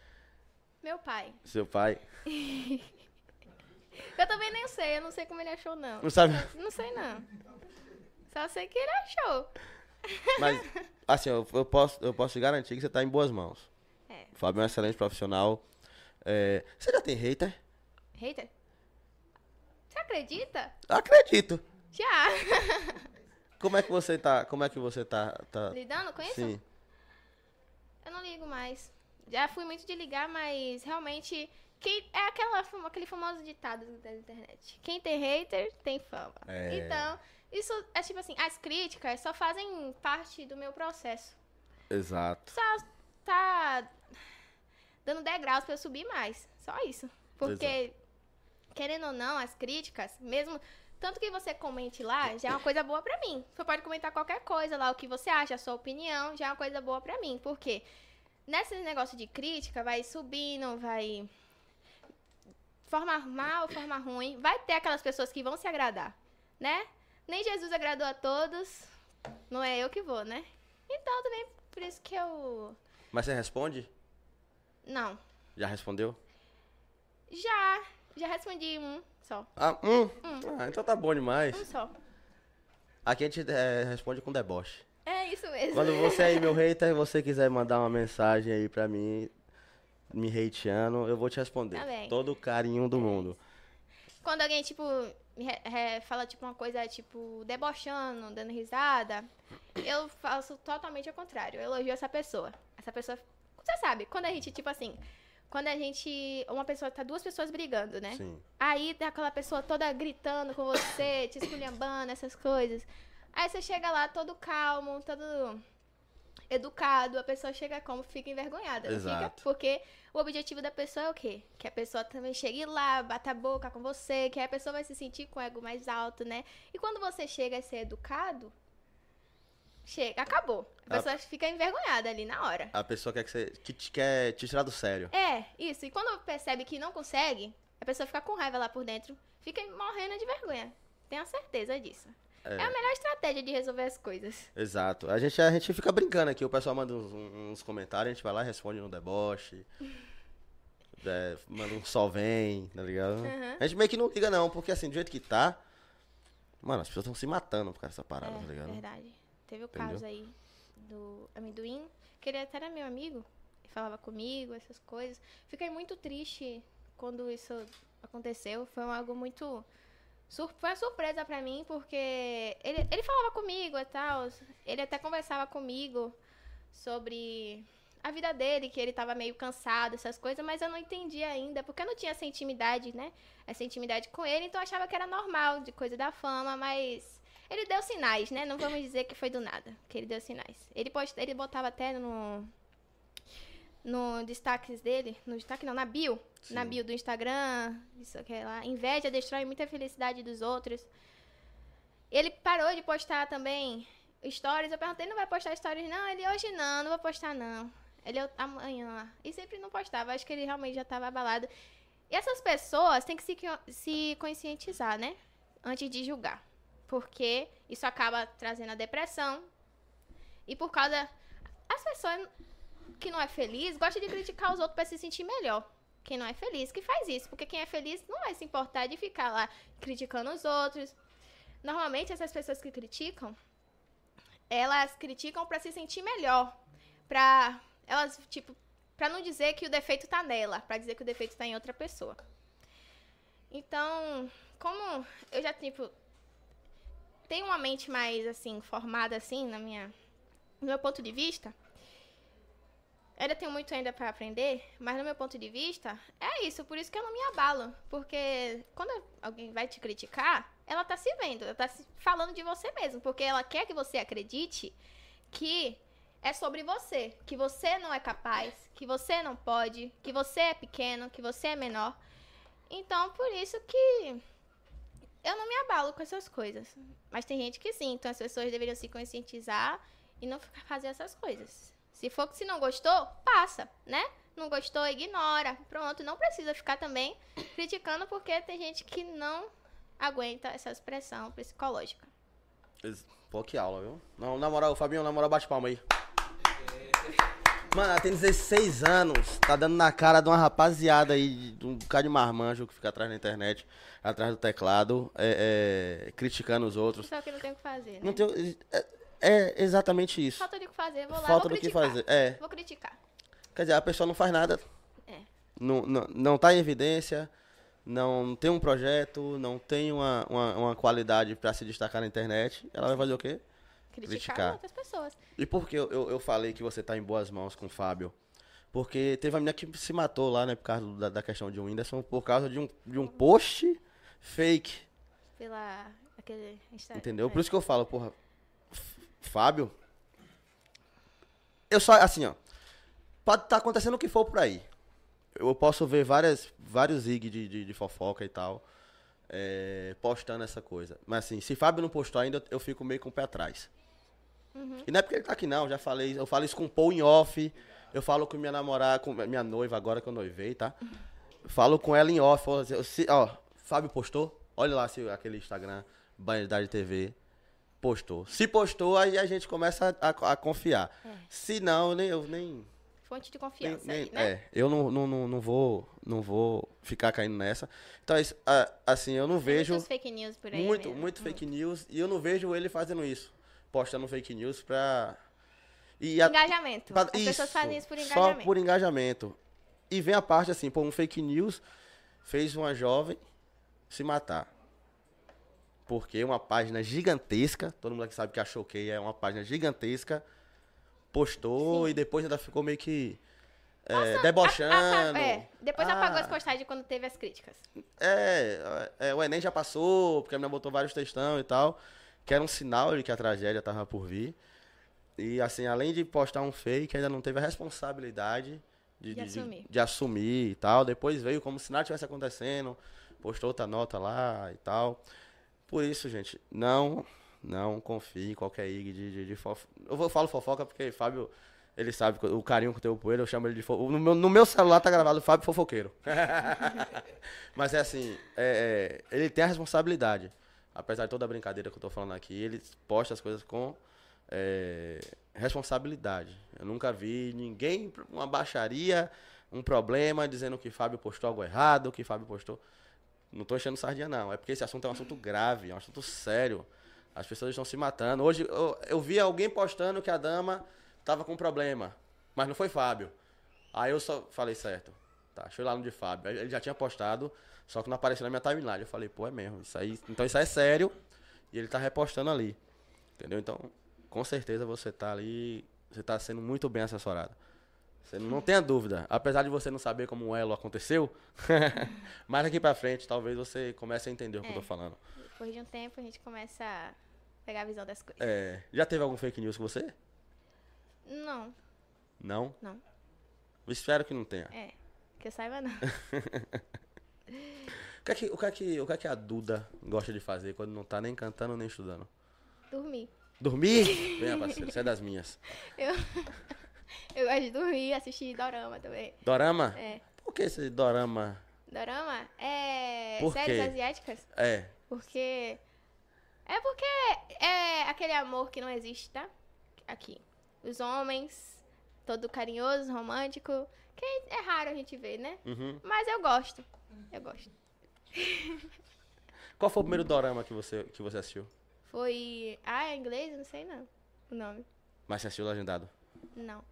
Speaker 3: Meu pai.
Speaker 2: Seu pai? [laughs] [laughs]
Speaker 3: Eu também nem sei, eu não sei como ele achou, não.
Speaker 2: Não sabe? [laughs]
Speaker 3: Não sei, não. Só sei que ele achou. [laughs]
Speaker 2: Mas, assim, eu, eu, posso, eu posso te garantir que você tá em boas mãos.
Speaker 3: É.
Speaker 2: O Fábio é um excelente profissional. É, você já tem hater?
Speaker 3: Hater? Você acredita?
Speaker 2: Acredito.
Speaker 3: Já.
Speaker 2: Como é que você tá? Como é que você tá? tá
Speaker 3: Lidando com isso?
Speaker 2: sim.
Speaker 3: Eu não ligo mais. Já fui muito de ligar, mas realmente. Quem, é aquela, aquele famoso ditado da internet. Quem tem hater, tem fama.
Speaker 2: É.
Speaker 3: Então, isso é tipo assim, as críticas só fazem parte do meu processo.
Speaker 2: Exato.
Speaker 3: Só tá dando degraus pra eu subir mais. Só isso. Porque, querendo ou não, as críticas, mesmo. Tanto que você comente lá, já é uma coisa boa pra mim. Você pode comentar qualquer coisa lá, o que você acha, a sua opinião, já é uma coisa boa pra mim. Por quê? Nesse negócio de crítica, vai subindo, vai. Forma mal, forma ruim. Vai ter aquelas pessoas que vão se agradar, né? Nem Jesus agradou a todos. Não é eu que vou, né? Então também por isso que eu.
Speaker 2: Mas você responde?
Speaker 3: Não.
Speaker 2: Já respondeu?
Speaker 3: Já. Já respondi um só.
Speaker 2: Ah, um? Ah, então tá bom demais.
Speaker 3: Um só.
Speaker 2: Aqui a gente é, responde com deboche.
Speaker 3: É isso mesmo.
Speaker 2: Quando você aí, meu hater, você quiser mandar uma mensagem aí pra mim, me hateando, eu vou te responder.
Speaker 3: Tá.
Speaker 2: Todo o carinho do mundo.
Speaker 3: Quando alguém, tipo, fala, tipo, uma coisa, tipo, debochando, dando risada, eu faço totalmente ao contrário. Eu elogio essa pessoa. Essa pessoa. Você sabe, quando a gente, tipo assim. Quando a gente. Uma pessoa. Tá duas pessoas brigando, né?
Speaker 2: Sim.
Speaker 3: Aí tá aquela pessoa toda gritando com você, te esculhambando, essas coisas. Aí você chega lá todo calmo, todo educado, a pessoa chega como? Fica envergonhada.
Speaker 2: Exato.
Speaker 3: Fica? Porque o objetivo da pessoa é o quê? Que a pessoa também chegue lá, bata a boca com você, que a pessoa vai se sentir com o ego mais alto, né? E quando você chega a ser educado, chega, acabou. A
Speaker 2: A-
Speaker 3: pessoa fica envergonhada ali na hora.
Speaker 2: A pessoa quer que você que te, quer te tirar do sério.
Speaker 3: É, isso. E quando percebe que não consegue, a pessoa fica com raiva lá por dentro, fica morrendo de vergonha. Tenho certeza disso. É. a melhor estratégia de resolver as coisas.
Speaker 2: Exato. A gente, a gente fica brincando aqui, o pessoal manda uns, uns comentários, a gente vai lá e responde no deboche. [laughs] É, manda um só vem, tá ligado?
Speaker 3: Uhum.
Speaker 2: A gente meio que não liga não, porque assim, do jeito que tá, mano, as pessoas estão se matando por causa dessa parada, tá
Speaker 3: é,
Speaker 2: ligado?
Speaker 3: verdade. Teve o
Speaker 2: Entendeu?
Speaker 3: caso aí do amendoim, que ele até era meu amigo, falava comigo, essas coisas. Fiquei muito triste quando isso aconteceu. Foi algo muito. Sur- Foi uma surpresa pra mim, porque ele, ele falava comigo e tal. Ele até conversava comigo sobre a vida dele, que ele tava meio cansado, essas coisas, mas eu não entendia ainda, porque eu não tinha essa intimidade, né? Essa intimidade com ele, então eu achava que era normal, de coisa da fama, mas ele deu sinais, né? Não vamos dizer que foi do nada, que ele deu sinais. Ele, post... ele botava até no. No destaques dele, no destaque não, na bio, na
Speaker 2: Sim.
Speaker 3: bio do Instagram, isso aqui lá. Inveja destrói muita felicidade dos outros. Ele parou de postar também stories. Eu perguntei, não vai postar stories? Não, ele hoje não, não vou postar não. Ele "Eu- amanhã. E sempre não postava. Acho que ele realmente já estava abalado. E essas pessoas têm que se, se conscientizar, né? Antes de julgar. Porque isso acaba trazendo a depressão. E por causa. As pessoas que não é feliz gostam de criticar os outros para se sentir melhor. Quem não é feliz que faz isso. Porque quem é feliz não vai se importar de ficar lá criticando os outros. Normalmente essas pessoas que criticam, elas criticam para se sentir melhor. Pra elas, tipo, pra não dizer que o defeito tá nela, pra dizer que o defeito tá em outra pessoa. Então, como eu já, tipo, tem uma mente mais, assim, formada, assim, na minha, no meu ponto de vista, ainda tenho muito ainda pra aprender, mas no meu ponto de vista, é isso, por isso que eu não me abalo. Porque quando alguém vai te criticar, ela tá se vendo, ela tá falando de você mesmo, porque ela quer que você acredite que é sobre você, que você não é capaz, que você não pode, que você é pequeno, que você é menor. Então, por isso que eu não me abalo com essas coisas. Mas tem gente que sim, então as pessoas deveriam se conscientizar e não fazer essas coisas. Se for que se não gostou, passa, né? Não gostou, ignora. Pronto, não precisa ficar também criticando porque tem gente que não aguenta essa expressão psicológica.
Speaker 2: Pô, que aula, viu? Não, na moral, Fabinho, na moral, bate palma aí. Mano, ela tem 16 anos, tá dando na cara de uma rapaziada aí, de um bocado de marmanjo que fica atrás da internet, atrás do teclado, é, é, criticando os outros.
Speaker 3: Só que não tem o que fazer, né?
Speaker 2: Não tem, é, é exatamente isso.
Speaker 3: Falta de o que fazer, vou lá,
Speaker 2: Falta
Speaker 3: vou
Speaker 2: do que
Speaker 3: criticar.
Speaker 2: fazer. É,
Speaker 3: Vou criticar.
Speaker 2: quer dizer, a pessoa não faz nada.
Speaker 3: É.
Speaker 2: Não, não, não tá em evidência, não tem um projeto, não tem uma, uma, uma qualidade pra se destacar na internet. Ela vai fazer o quê?
Speaker 3: Criticar,
Speaker 2: Criticar.
Speaker 3: outras pessoas.
Speaker 2: E por que eu, eu, eu falei que você tá em boas mãos com o Fábio? Porque teve uma menina que se matou lá, né, por causa da, da questão de Whindersson, por causa de um, de um post fake,
Speaker 3: Pela. Aquele Instagram.
Speaker 2: entendeu? Por isso que eu falo, porra, Fábio, eu só, assim, ó, pode estar acontecendo o que for por aí. Eu posso ver várias, vários IG de, de, de fofoca e tal, é, postando essa coisa. Mas assim, se Fábio não postou ainda, eu fico meio com o pé atrás. E não é porque ele tá aqui não, já falei, eu falo isso com o Paul em off, eu falo com minha namorada, com minha noiva agora que eu noivei, tá? Falo com ela em off, ó, se- ó, Fábio postou, olha lá se aquele Instagram, Banidade TV, postou. Se postou, aí a gente começa a, a- a confiar. Se não, nem, eu nem,
Speaker 3: Fonte de confiança
Speaker 2: nem-
Speaker 3: aí, né?
Speaker 2: é, eu não, não, não, não vou, não vou ficar caindo nessa. Então, isso, a- assim, eu não vejo
Speaker 3: muitas fake news por aí
Speaker 2: muito,
Speaker 3: mesmo.
Speaker 2: muito fake news e eu não vejo ele fazendo isso, postando fake news pra e a-
Speaker 3: Engajamento.
Speaker 2: pra-
Speaker 3: As pessoas fazem isso por
Speaker 2: Só
Speaker 3: engajamento.
Speaker 2: por engajamento. E vem a parte assim, pô, um fake news fez uma jovem se matar. Porque uma página gigantesca, todo mundo aqui sabe que a Choquei é uma página gigantesca, postou e depois ainda ficou meio que é, debochando.
Speaker 3: Ah, tá, é. Depois apagou
Speaker 2: Ah.
Speaker 3: as postagens quando teve as críticas.
Speaker 2: É, é, o Enem já passou, porque a menina botou vários textão e tal, que era um sinal de que a tragédia tava por vir. E assim, além de postar um fake, ainda não teve a responsabilidade de,
Speaker 3: De assumir.
Speaker 2: de assumir e tal. Depois veio como se nada tivesse acontecendo, postou outra nota lá e tal. Por isso, gente, não, não confie em qualquer IG de, de, de fofoca. Eu vou, falo fofoca porque Fábio, ele sabe o carinho que eu tenho por ele, eu chamo ele de fofoca. No meu, no meu celular tá gravado Fábio Fofoqueiro. [laughs] Mas é assim, é, é, ele tem a responsabilidade. Apesar de toda a brincadeira que eu tô falando aqui, ele posta as coisas com é, responsabilidade. Eu nunca vi ninguém, uma baixaria, um problema, dizendo que Fábio postou algo errado, que Fábio postou. Não tô enchendo sardinha, não. É porque esse assunto é um assunto grave, é um assunto sério. As pessoas estão se matando. Hoje eu, eu vi alguém postando que a dama tava com problema, mas não foi Fábio. Aí eu só falei, certo. Tá, ir lá no de Fábio. Ele já tinha postado, só que não apareceu na minha timeline. Eu falei, pô, é mesmo. Isso aí, então isso aí é sério. E ele tá repostando ali. Entendeu? Então, com certeza você tá ali. Você tá sendo muito bem assessorado. Você não tenha dúvida. Apesar de você não saber como o elo aconteceu, [laughs] mas daqui pra frente talvez você comece a entender o que eu tô
Speaker 3: É.
Speaker 2: falando.
Speaker 3: Depois de um tempo a gente começa a pegar a visão das coisas.
Speaker 2: É, já teve algum fake news com você?
Speaker 3: Não,
Speaker 2: Não?
Speaker 3: Não.
Speaker 2: Eu espero que não tenha.
Speaker 3: é. Que eu saiba não. [laughs]
Speaker 2: O que, é que, o, que é que, o que é que a Duda gosta de fazer quando não tá nem cantando nem estudando?
Speaker 3: Dormir.
Speaker 2: Dormir? Venha, parceiro, você é das minhas.
Speaker 3: Eu, [laughs] [laughs] eu gosto de dormir, assistir dorama também.
Speaker 2: Dorama?
Speaker 3: É.
Speaker 2: Por que esse dorama?
Speaker 3: Dorama é
Speaker 2: Por
Speaker 3: séries
Speaker 2: quê?
Speaker 3: asiáticas.
Speaker 2: É.
Speaker 3: Porque. É porque é aquele amor que não existe, tá? Aqui. Os homens, todo carinhoso, romântico. Que é raro a gente ver, né?
Speaker 2: Uhum.
Speaker 3: Mas eu gosto. Eu gosto.
Speaker 2: Qual foi o primeiro dorama que você, que você assistiu?
Speaker 3: Foi. Ah, é inglês? Não sei não. O nome.
Speaker 2: Mas você assistiu legendado?
Speaker 3: Não.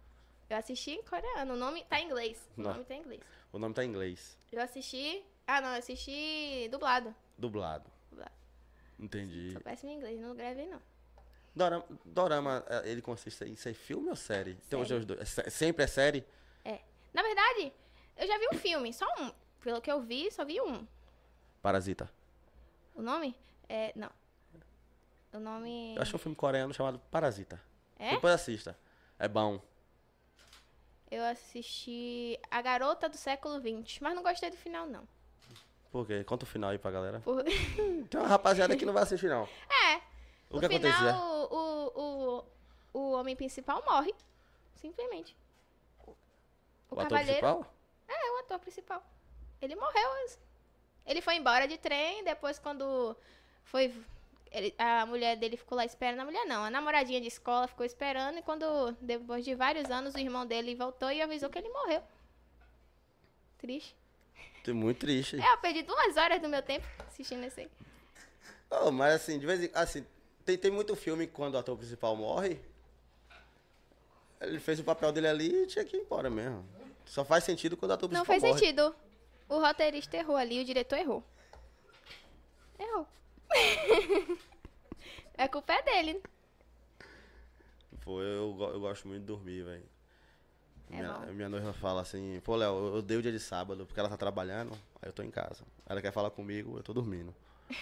Speaker 3: Eu assisti em coreano. O nome tá em inglês. O
Speaker 2: Não.
Speaker 3: nome tá em inglês.
Speaker 2: O nome tá em inglês.
Speaker 3: Eu assisti. Ah, não, eu assisti dublado.
Speaker 2: Dublado.
Speaker 3: dublado.
Speaker 2: Entendi.
Speaker 3: Sou péssima em inglês, não gravei não.
Speaker 2: Dorama, dorama, é, ele consiste em ser filme ou série? Tem os
Speaker 3: Série.
Speaker 2: dois. É sempre é série?
Speaker 3: Na verdade, eu já vi um filme, só um. Pelo que eu vi, só vi um.
Speaker 2: Parasita.
Speaker 3: O nome? É. Não. O nome.
Speaker 2: Eu acho um filme coreano chamado Parasita.
Speaker 3: É?
Speaker 2: Depois assista. É bom.
Speaker 3: Eu assisti A Garota do Século XX, mas não gostei do final, não.
Speaker 2: Por quê? Conta o final aí pra galera.
Speaker 3: Por- [laughs]
Speaker 2: Tem uma rapaziada que não vai assistir, não.
Speaker 3: É.
Speaker 2: O
Speaker 3: no
Speaker 2: que
Speaker 3: final, o, o, o, o homem principal morre. Simplesmente. O,
Speaker 2: O ator principal?
Speaker 3: É, o ator principal. Ele morreu. Ele foi embora de trem, depois quando foi. Ele- a mulher dele ficou lá esperando. A mulher não, a namoradinha de escola ficou esperando. E quando, depois de vários anos, o irmão dele voltou e avisou que ele morreu. Triste.
Speaker 2: Tô muito triste.
Speaker 3: É, eu perdi duas horas do meu tempo assistindo esse aí.
Speaker 2: Oh, mas assim, de vez em assim, tem, tem muito filme quando o ator principal morre, ele fez o papel dele ali e tinha que ir embora mesmo. Só faz sentido quando o ator
Speaker 3: Não
Speaker 2: principal morre.
Speaker 3: sentido. O roteirista errou ali, o diretor errou. Errou. A [laughs] culpa é dele.
Speaker 2: Pô, eu, eu gosto muito de dormir, velho.
Speaker 3: É
Speaker 2: minha,
Speaker 3: bom.
Speaker 2: minha noiva fala assim, pô, Léo, eu odeio o dia de sábado, porque ela tá trabalhando, aí eu tô em casa. Ela quer falar comigo, eu tô dormindo. [laughs]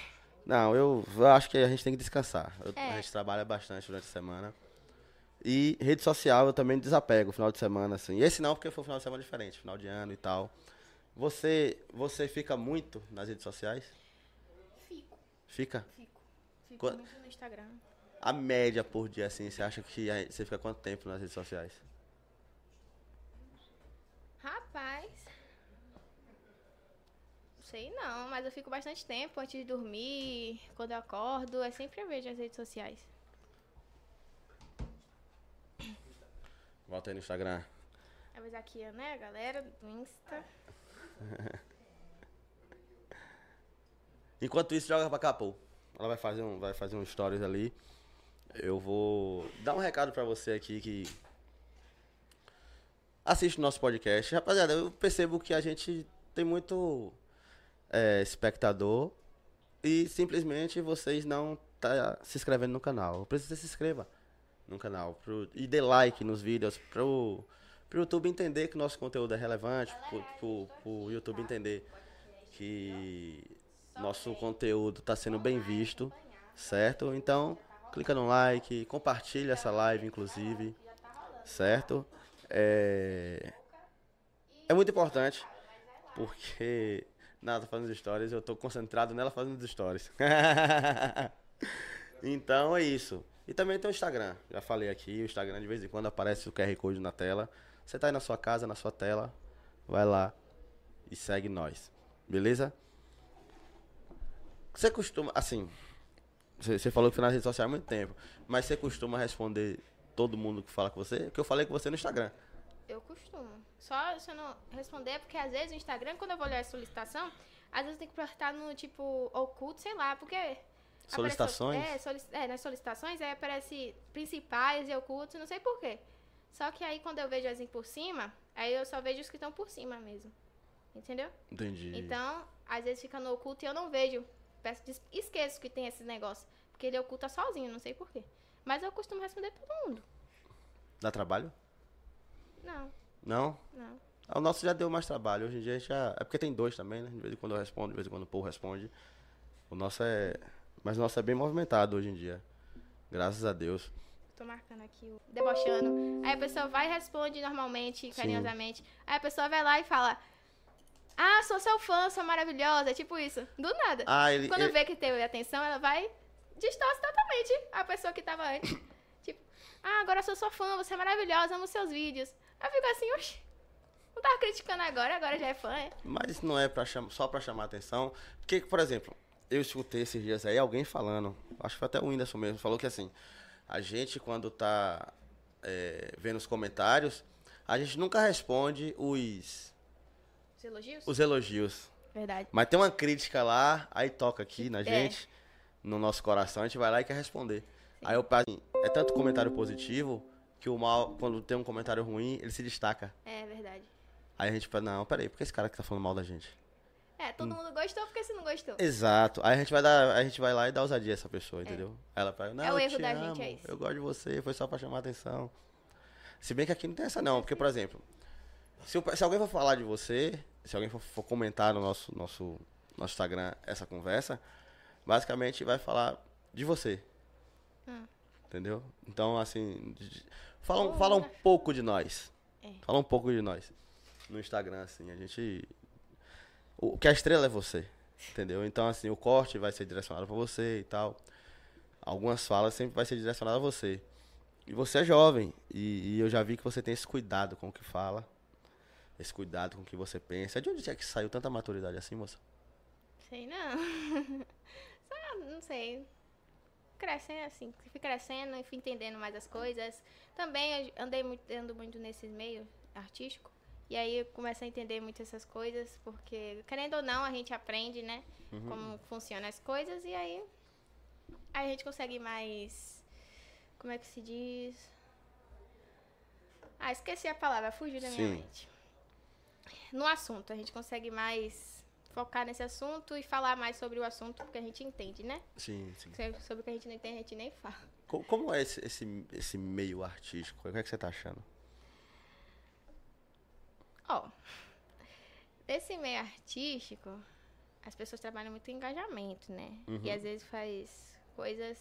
Speaker 2: Não, eu, eu acho que a gente tem que descansar. Eu-
Speaker 3: É.
Speaker 2: A gente trabalha bastante durante a semana. E rede social eu também desapego, final de semana, assim. Esse não, porque foi um final de semana diferente, final de ano e tal. Você, você fica muito nas redes sociais? Fica?
Speaker 3: fico. Fico muito no Instagram.
Speaker 2: A média por dia, assim, você acha que você fica quanto tempo nas redes sociais?
Speaker 3: Rapaz. Sei não, mas eu fico bastante tempo antes de dormir, quando eu acordo, eu sempre vejo as redes sociais.
Speaker 2: Volta aí no Instagram.
Speaker 3: Mas aqui, né, a galera do Insta. [laughs]
Speaker 2: Enquanto isso, joga pra cá, pô. Ela vai fazer um, vai fazer um stories ali. Eu vou dar um recado pra você aqui que assiste o nosso podcast. Rapaziada, eu percebo que a gente tem muito é, espectador e simplesmente vocês não tá se inscrevendo no canal. Você se inscreva no canal pro, e dê like nos vídeos pro, pro YouTube entender que nosso conteúdo é relevante, pro, pro, pro YouTube entender que nosso conteúdo está sendo bem visto, certo? Então, clica no like, compartilha essa live, inclusive, certo? É, é muito importante, porque... Nada, fazendo stories, eu tô concentrado nela fazendo stories. [laughs] então é isso. E também tem o Instagram. Já falei aqui, o Instagram de vez em quando aparece o QR Code na tela. Você tá aí na sua casa, na sua tela, vai lá e segue nós. Beleza? Você costuma, assim, você falou que foi nas redes sociais há muito tempo, mas você costuma responder todo mundo que fala com você? Porque eu falei com você no Instagram.
Speaker 3: Eu costumo. Só se eu não responder, porque às vezes o Instagram, quando eu vou olhar a solicitação, às vezes tenho que apertar no tipo oculto, sei lá, porque. aparece-
Speaker 2: Solicitações?
Speaker 3: é, solic- é, nas solicitações aí aparece principais e ocultos, não sei porquê. Só que aí quando eu vejo assim por cima, aí eu só vejo os que estão por cima mesmo. Entendeu?
Speaker 2: Entendi.
Speaker 3: Então, às vezes fica no oculto e eu não vejo. Peço, esqueço que tem esses negócios. Porque ele oculta sozinho, não sei porquê. Mas eu costumo responder todo mundo.
Speaker 2: Dá trabalho?
Speaker 3: Não,
Speaker 2: Não?
Speaker 3: não.
Speaker 2: Ah, O nosso já deu mais trabalho. Hoje em dia já. É porque tem dois também, né? De vez em quando eu respondo, de vez em quando o Paul responde. O nosso é. Mas o nosso é bem movimentado hoje em dia. Graças a Deus.
Speaker 3: Tô marcando aqui o debochando. Aí a pessoa vai e responde normalmente, carinhosamente. Aí a pessoa vai lá e fala: Ah, sou seu fã, sou maravilhosa. Tipo isso. Do nada.
Speaker 2: Ah, ele.
Speaker 3: Quando
Speaker 2: ele-
Speaker 3: vê que teve atenção, ela vai distorce totalmente a pessoa que tava antes. [coughs] tipo, ah, agora sou sua fã, você é maravilhosa, amo seus vídeos. Aí eu fico assim, oxi, não tava criticando agora, agora já é fã, é?
Speaker 2: Mas não é pra cham... só pra chamar atenção. Porque, por exemplo, eu escutei esses dias aí alguém falando, acho que foi até o Whindersson mesmo, falou que assim, a gente quando tá é, vendo os comentários, a gente nunca responde os,
Speaker 3: Os elogios?
Speaker 2: os elogios.
Speaker 3: Verdade.
Speaker 2: Mas tem uma crítica lá, aí toca aqui na gente, no nosso coração, a gente vai lá e quer responder. Aí eu assim, é tanto comentário positivo que o mal, quando tem um comentário ruim, ele se destaca.
Speaker 3: É verdade.
Speaker 2: Aí a gente fala, não, peraí, por que esse cara que tá falando mal da gente?
Speaker 3: É, todo mundo gostou porque você não gostou.
Speaker 2: Exato. Aí a gente vai dar, a gente vai lá e dá ousadia a essa pessoa, entendeu? Aí ela fala, não,
Speaker 3: É o
Speaker 2: eu
Speaker 3: erro
Speaker 2: te
Speaker 3: da
Speaker 2: amo,
Speaker 3: gente, é isso.
Speaker 2: Eu gosto de você, foi só pra chamar atenção. Se bem que aqui não tem essa não, porque, por exemplo, se, se alguém for falar de você, se alguém for, for comentar no nosso, nosso, nosso Instagram essa conversa, basicamente vai falar de você.
Speaker 3: Hum.
Speaker 2: Entendeu? Então, assim, fala, um- fala um pouco de nós.
Speaker 3: É.
Speaker 2: Fala um pouco de nós. No Instagram, assim, a gente... O que a estrela é você, entendeu? Então, assim, o corte vai ser direcionado pra você e tal. Algumas falas sempre vai ser direcionado a você. E você é jovem, e, e eu já vi que você tem esse cuidado com o que fala, esse cuidado com o que você pensa. De onde é que saiu tanta maturidade assim, moça?
Speaker 3: Sei não. [laughs] Só, não sei. Crescendo assim, fui crescendo e fui entendendo mais as coisas. Também andei muito, ando muito nesse meio artístico. E aí eu começo a entender muito essas coisas, porque, querendo ou não, a gente aprende, né? Como funcionam as coisas e aí, aí a gente consegue mais. Como é que se diz? Ah, esqueci a palavra, fugiu da minha
Speaker 2: Sim.
Speaker 3: mente. No assunto, a gente consegue mais focar nesse assunto e falar mais sobre o assunto, porque a gente entende, né?
Speaker 2: Sim, sim.
Speaker 3: Sobre sobre o que a gente não entende, a gente nem fala.
Speaker 2: Co- Como é esse, esse, esse meio artístico? O que é que você tá achando?
Speaker 3: Ó, nesse meio artístico, as pessoas trabalham muito em engajamento, né? E às vezes faz coisas.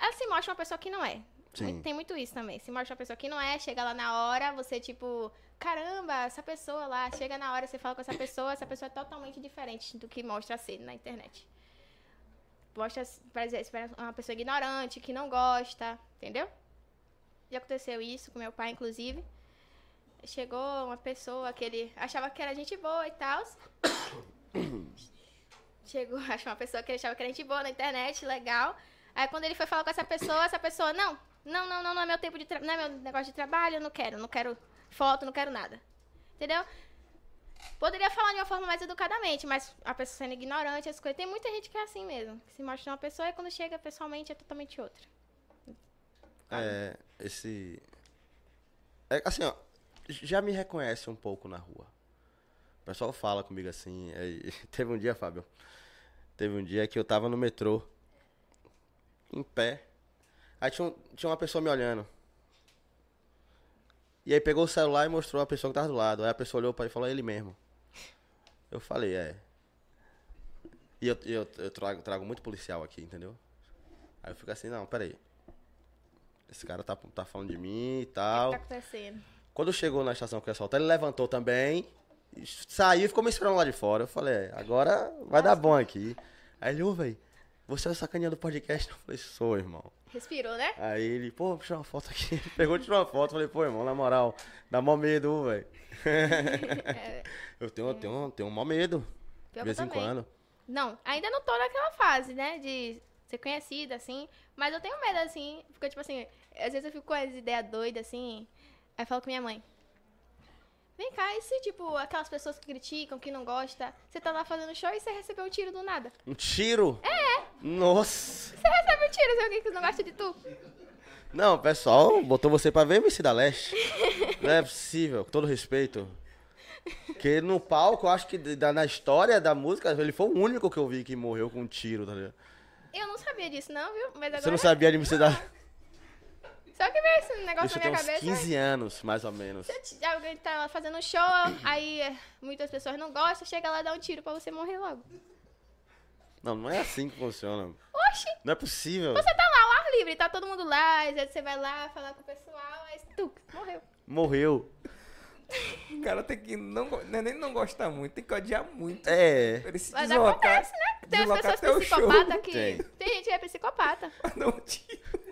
Speaker 3: Ela se mostra uma pessoa que não é.
Speaker 2: Sim.
Speaker 3: Tem muito isso também. Se mostra uma pessoa que não é, chega lá na hora, você tipo, caramba, essa pessoa lá, chega na hora, você fala com essa pessoa, essa pessoa é totalmente diferente do que mostra ser na internet. Mostra, exemplo, uma pessoa ignorante, que não gosta, entendeu? Já aconteceu isso com meu pai, inclusive. Chegou uma pessoa que ele achava que era gente boa e tal. [coughs] Chegou, [laughs] achou uma pessoa que ele achava que era gente boa na internet, legal. Aí quando ele foi falar com essa pessoa, essa pessoa, não, não, não, não, não é meu tempo de não é meu negócio de trabalho, eu não quero, não quero foto, não quero nada. Entendeu? Poderia falar de uma forma mais educadamente, mas a pessoa sendo ignorante, as coisas. Tem muita gente que é assim mesmo. Que se mostra uma pessoa e quando chega pessoalmente é totalmente outra.
Speaker 2: É, esse. É, assim, ó, já me reconhece um pouco na rua. O pessoal fala comigo assim. é, [laughs] teve um dia, Fábio. Teve um dia que eu tava no metrô. Em pé. Aí tinha, um- tinha uma pessoa me olhando. E aí pegou o celular e mostrou a pessoa que tava do lado. Aí a pessoa olhou pra ele e falou, é ele mesmo. Eu falei, é. E eu, eu, eu trago, trago muito policial aqui, entendeu? Aí eu fico assim, não, peraí. Esse cara tá, tá falando de mim e
Speaker 3: O que
Speaker 2: tal.
Speaker 3: tá acontecendo?
Speaker 2: Quando chegou na estação que eu ia soltar, ele levantou também, e saiu e ficou me esperando lá de fora. Eu falei, é, agora vai dar bom aqui. Aí ele, ô, velho, você é o sacaninha do podcast? Eu falei, sou, irmão.
Speaker 3: Respirou, né?
Speaker 2: Aí ele, pô, deixa uma foto aqui. [laughs] Ele Pegou e tirou uma foto. Falei, pô, irmão, na moral, dá mó medo, velho.
Speaker 3: É, [laughs] [laughs]
Speaker 2: Eu tenho, tenho, tenho mó medo. De
Speaker 3: pior
Speaker 2: vez em quando.
Speaker 3: Não, ainda não tô naquela fase, né? De ser conhecida, assim. Mas eu tenho medo, assim. Porque, tipo assim, às vezes eu fico com as ideias doidas, assim. Aí eu falo com minha mãe. Vem cá, e se, tipo, aquelas pessoas que criticam, que não gostam, você tá lá fazendo show e você recebeu um tiro do nada?
Speaker 2: Um tiro? É. Nossa.
Speaker 3: Você recebe um tiro se alguém que não gosta de tu.
Speaker 2: Não, pessoal botou você pra ver MC da Leste. [laughs] Não é possível, com todo respeito. Porque no palco, eu acho que na história da música, ele foi o único que eu vi que morreu com um tiro, tá ligado?
Speaker 3: Eu não sabia disso, não, viu? Mas agora.
Speaker 2: Você não sabia de MC da [laughs]
Speaker 3: Só que veio esse negócio
Speaker 2: Isso
Speaker 3: na
Speaker 2: tem
Speaker 3: minha
Speaker 2: uns
Speaker 3: cabeça.
Speaker 2: 15 anos, mais ou menos.
Speaker 3: Se alguém tá lá fazendo um show, aí é, muitas pessoas não gostam, chega lá e dá um tiro pra você morrer logo.
Speaker 2: Não, não é assim que funciona.
Speaker 3: Oxi!
Speaker 2: Não é possível.
Speaker 3: Você tá lá, ao ar livre, tá todo mundo lá, às vezes você vai lá falar com o pessoal, aí tu, morreu.
Speaker 2: Morreu. [laughs]
Speaker 5: O cara tem que não, não é nem não gostar muito, tem que odiar muito.
Speaker 2: É.
Speaker 5: Pra ele se
Speaker 3: Mas
Speaker 5: deslocar,
Speaker 3: acontece, né? Tem as pessoas psicopatas que.
Speaker 2: Tem.
Speaker 3: Tem. gente que é psicopata.
Speaker 5: pra dar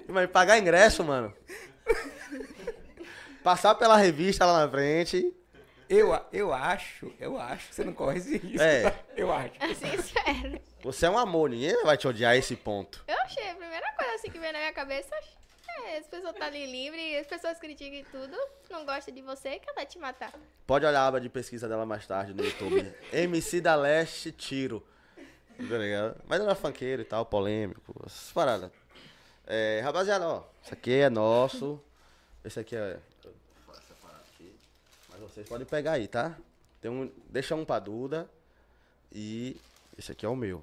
Speaker 2: Mas pagar ingresso, mano. Passar pela revista lá na frente.
Speaker 5: Eu, eu acho, eu acho que você não corre esse risco.
Speaker 2: É.
Speaker 5: tá? Eu acho.
Speaker 3: Assim, espero.
Speaker 2: Você é um amor, ninguém vai te odiar a esse ponto.
Speaker 3: Eu achei, a primeira coisa assim que veio na minha cabeça, é, as pessoas tá ali livre, as pessoas criticam e tudo, não gostam de você, quer te matar.
Speaker 2: Pode olhar a aba de pesquisa dela mais tarde no YouTube. [laughs] MC da Leste Tiro. Tá ligado? Mas ela é funkeiro e tal, polêmico, essas paradas. É, rapaziada, ó, isso aqui é nosso. Esse aqui é. eu vou separar aqui. Mas vocês podem pegar aí, tá? Tem um, deixa um pra Duda. E esse aqui é o meu.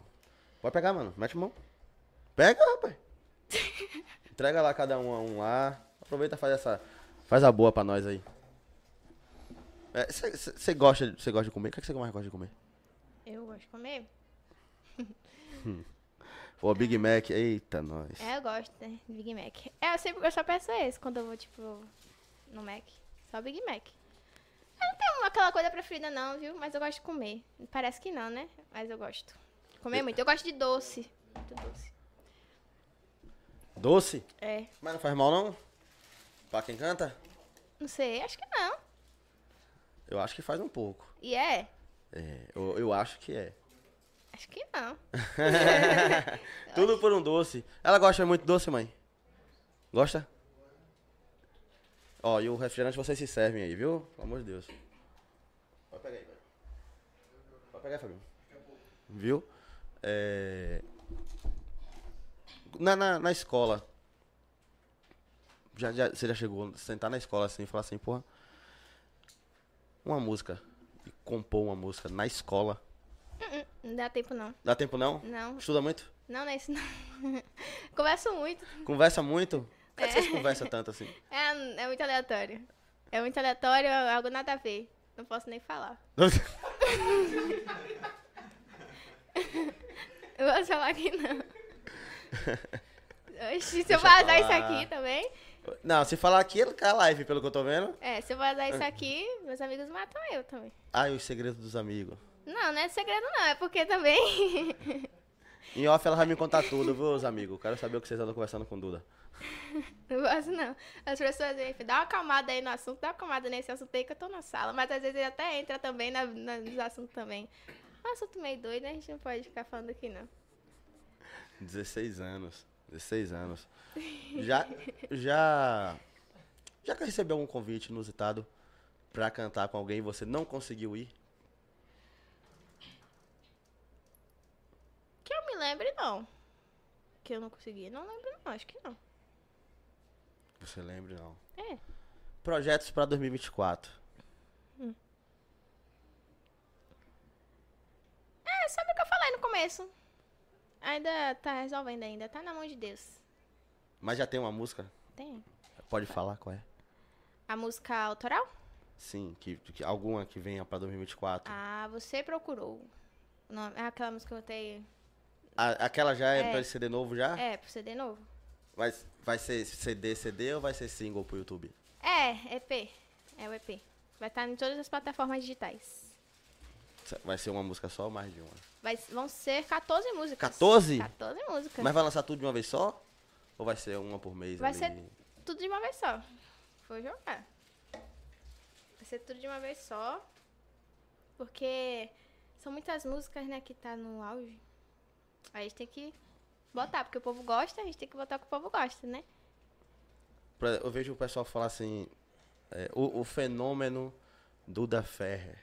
Speaker 2: Pode pegar, mano. Mete a mão. Pega, rapaz. [laughs] Entrega lá cada um a um lá. Aproveita e faz essa. Faz a boa pra nós aí. Você gosta, cê gosta de comer? O que você mais gosta de comer?
Speaker 3: Eu gosto de comer?
Speaker 2: Pô, Big Mac, eita, nós.
Speaker 3: É, eu gosto, né? Big Mac. É, eu sempre eu só peço esse quando eu vou, tipo, no Mac. Só Big Mac. Eu não tenho aquela coisa preferida, não, viu? Mas eu gosto de comer. Parece que não, né? Mas eu gosto. Comer muito. Eu gosto de doce. Muito doce.
Speaker 2: Doce?
Speaker 3: É.
Speaker 2: Mas não faz mal, não? Pra quem canta?
Speaker 3: Não sei, acho que não.
Speaker 2: Eu acho que faz um pouco.
Speaker 3: E é?
Speaker 2: É, eu, eu acho que é.
Speaker 3: Acho que não. [laughs]
Speaker 2: Tudo por um doce. Ela gosta muito doce, mãe? Gosta? Ó, e o refrigerante vocês se servem aí, viu? Pelo amor de Deus. Pode pegar aí, velho. Pode pegar, Fabinho. Viu? É... Na, na, na escola. Já, já, você já chegou sentar na escola assim e falar assim, porra. Uma música. E compor uma música na escola.
Speaker 3: Não dá tempo, não.
Speaker 2: Dá tempo não?
Speaker 3: Não.
Speaker 2: Estuda muito?
Speaker 3: Não, não é isso, não. [laughs] Converso muito.
Speaker 2: Conversa muito? Por que, que vocês conversam tanto assim? [laughs]
Speaker 3: É, é muito aleatório. É muito aleatório, é algo nada a ver. Não posso nem falar. [laughs] Eu vou falar que não. Oxi, se eu vazar isso aqui também.
Speaker 2: Não, se falar aqui, ele cai a live, pelo que eu tô vendo.
Speaker 3: É, se eu vazar isso aqui, meus amigos matam eu também.
Speaker 2: Ai, os segredos dos amigos.
Speaker 3: Não, não é segredo não, é porque também. [laughs]
Speaker 2: Em off ela vai me contar tudo, viu, os amigos? Quero saber o que vocês andam conversando com Duda. [laughs]
Speaker 3: não gosto não. As pessoas dizem, dá uma acalmada aí no assunto, dá uma acalmada nesse assunto aí que eu tô na sala. Mas às vezes ele até entra também na, na, nos assuntos também. Um assunto meio doido, né? A gente não pode ficar falando aqui não.
Speaker 2: 16 anos. 16 anos. Já. Já. Já recebeu um convite inusitado pra cantar com alguém e você não conseguiu ir?
Speaker 3: Que eu me lembre, não. Que eu não consegui, não lembro não, acho que não.
Speaker 2: Você lembra, não?
Speaker 3: É.
Speaker 2: Projetos pra 2024.
Speaker 3: É, sabe o que eu falei no começo? Ainda tá resolvendo ainda, tá na mão de Deus.
Speaker 2: Mas já tem uma música?
Speaker 3: Tem.
Speaker 2: Pode falar qual é?
Speaker 3: A música autoral?
Speaker 2: Sim, que, que- alguma que venha pra 2024.
Speaker 3: Ah, você procurou. O nome- é aquela música que eu tenho.
Speaker 2: A- aquela já é,
Speaker 3: É.
Speaker 2: pra CD novo já?
Speaker 3: É, pro CD novo.
Speaker 2: Vai, vai ser CD, CD ou vai ser single pro YouTube?
Speaker 3: É, EP. É o EP. Vai estar em todas as plataformas digitais.
Speaker 2: Vai ser uma música só ou mais de uma?
Speaker 3: Vai, vão ser 14 músicas.
Speaker 2: 14?
Speaker 3: 14 músicas.
Speaker 2: Mas vai lançar tudo de uma vez só? Ou vai ser uma por mês
Speaker 3: Vai
Speaker 2: ali?
Speaker 3: ser tudo de uma vez só. Vou jogar. Vai ser tudo de uma vez só. Porque são muitas músicas, né, que tá no auge. Aí a gente tem que botar, porque o povo gosta, a gente tem que botar o que o povo gosta, né?
Speaker 2: Eu vejo o pessoal falar assim, é, o, o fenômeno Duda Ferrer.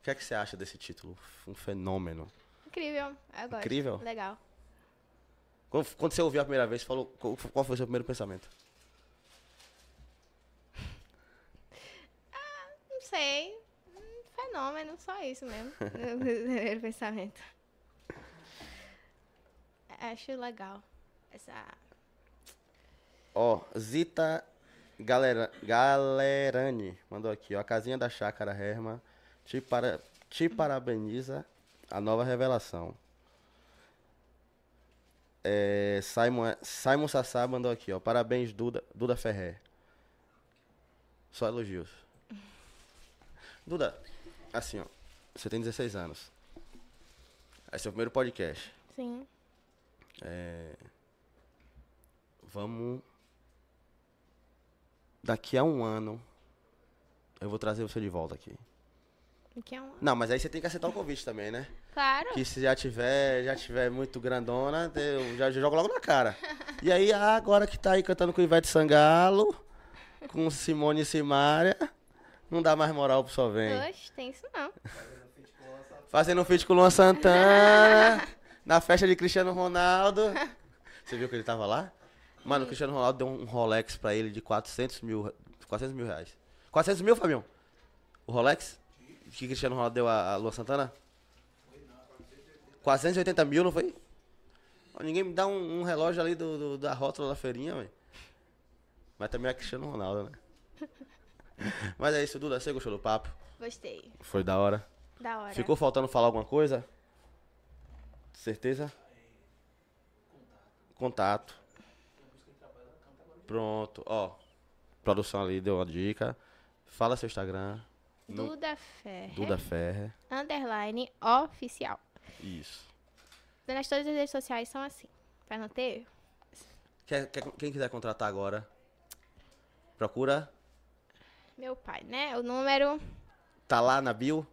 Speaker 2: O que é que você acha desse título? Um fenômeno.
Speaker 3: Incrível. Eu gosto.
Speaker 2: Incrível?
Speaker 3: Legal.
Speaker 2: Quando, quando você ouviu a primeira vez, falou, qual qual foi o seu primeiro pensamento? [laughs]
Speaker 3: Não sei. Hum, Fenômeno, só isso mesmo. [laughs] Meu primeiro pensamento. Acho legal. Essa.
Speaker 2: Ó, Zita Galera, Galerani mandou aqui, ó. A casinha da chácara Herma te, para, te parabeniza a nova revelação. É, Simon, Simon Sassá mandou aqui, ó. Parabéns, Duda, Duda Ferrer. Só elogios. [laughs] Duda, assim, ó. Você tem 16 anos. Esse é seu primeiro podcast.
Speaker 3: Sim.
Speaker 2: Vamos. Daqui a um ano. Eu vou trazer você de volta aqui.
Speaker 3: Que é um...
Speaker 2: Não, mas aí você tem que aceitar o convite também, né?
Speaker 3: Claro.
Speaker 2: Que se já tiver, já tiver muito grandona, eu já, já jogo logo na cara. E aí, ah, agora que tá aí cantando com Ivete Sangalo, com Simone e Simária, não dá mais moral pro só vem.
Speaker 3: Oxe, tem isso não.
Speaker 2: Fazendo um feat com Luan Santana, [laughs] na festa de Cristiano Ronaldo. [laughs] Você viu que ele tava lá? Mano, o Cristiano Ronaldo deu um Rolex pra ele de 400 mil, 400 mil reais. 400 mil, Fabião? O Rolex? que Cristiano Ronaldo deu a, a Lua Santana? 480 mil, não foi? Ninguém me dá um, um relógio ali do, do- da rótula da feirinha, velho. Mas também é Cristiano Ronaldo, né? [laughs] Mas é isso, Duda. Você gostou do papo?
Speaker 3: Gostei.
Speaker 2: Foi da hora.
Speaker 3: Da hora.
Speaker 2: Ficou faltando falar alguma coisa? Certeza? Contato. Pronto, ó. Produção ali deu uma dica. Fala seu Instagram. No-
Speaker 3: Duda Ferrer.
Speaker 2: Duda Ferrer.
Speaker 3: Underline oficial.
Speaker 2: Isso.
Speaker 3: Nas todas as redes sociais são assim. Pra não ter erro.
Speaker 2: Quer- quer- quem quiser contratar agora, procura.
Speaker 3: Meu pai, né? O número.
Speaker 2: Tá lá na bio?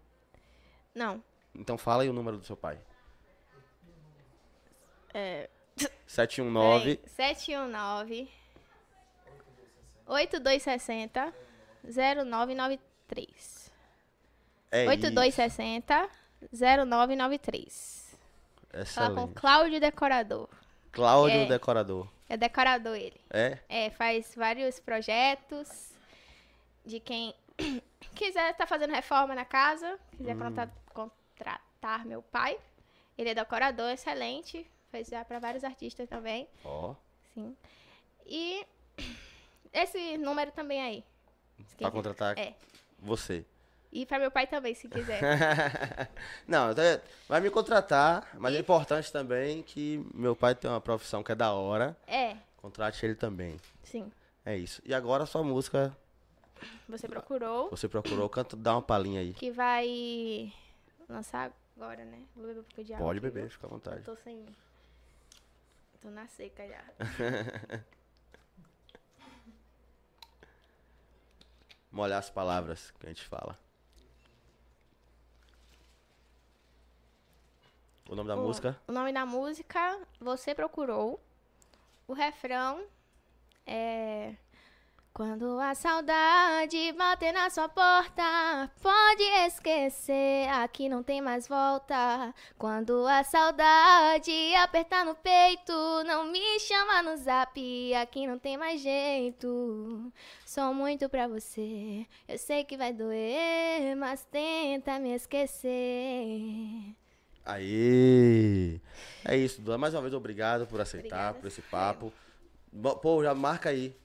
Speaker 3: Não.
Speaker 2: Então fala aí o número do seu pai.
Speaker 3: É.
Speaker 2: 719
Speaker 3: peraí, 719 8260 0993.
Speaker 2: é
Speaker 3: 8260 0993.
Speaker 2: isso.
Speaker 3: Fala com. Cláudio Decorador.
Speaker 2: Cláudio
Speaker 3: É.
Speaker 2: Decorador.
Speaker 3: É decorador ele.
Speaker 2: É?
Speaker 3: É, faz vários projetos de quem [coughs] quiser estar fazendo reforma na casa, quiser contra- contratar meu pai. Ele é decorador excelente, fez já para vários artistas também,
Speaker 2: Ó.
Speaker 3: sim. E [clears throat] esse número também aí. quiser.
Speaker 2: contratar
Speaker 3: É.
Speaker 2: você.
Speaker 3: E para meu pai também, se quiser. [laughs]
Speaker 2: Não, vai me contratar, mas é importante também que meu pai tem uma profissão que é da hora.
Speaker 3: é,
Speaker 2: Contrate ele também.
Speaker 3: sim.
Speaker 2: É isso. E agora a sua música,
Speaker 3: Você procurou,
Speaker 2: você procurou, canta, dá uma palhinha aí.
Speaker 3: que vai lançar agora, né? Vou beber um pouco de água.
Speaker 2: Pode beber,
Speaker 3: viu?
Speaker 2: fica à
Speaker 3: Eu
Speaker 2: vontade.
Speaker 3: tô sem. Tô na seca já. [laughs]
Speaker 2: Molhar as palavras que a gente fala. O nome da
Speaker 3: O-
Speaker 2: música?
Speaker 3: O nome da música, Você Procurou. O refrão é. Quando a saudade bater na sua porta, pode esquecer, aqui não tem mais volta. Quando a saudade apertar no peito, não me chama no zap, aqui não tem mais jeito. Sou muito pra você, eu sei que vai doer, mas tenta me esquecer.
Speaker 2: Aí. É isso, Duda. Mais uma vez, obrigado por aceitar,
Speaker 3: Obrigada,
Speaker 2: por esse papo. Pô, já marca aí.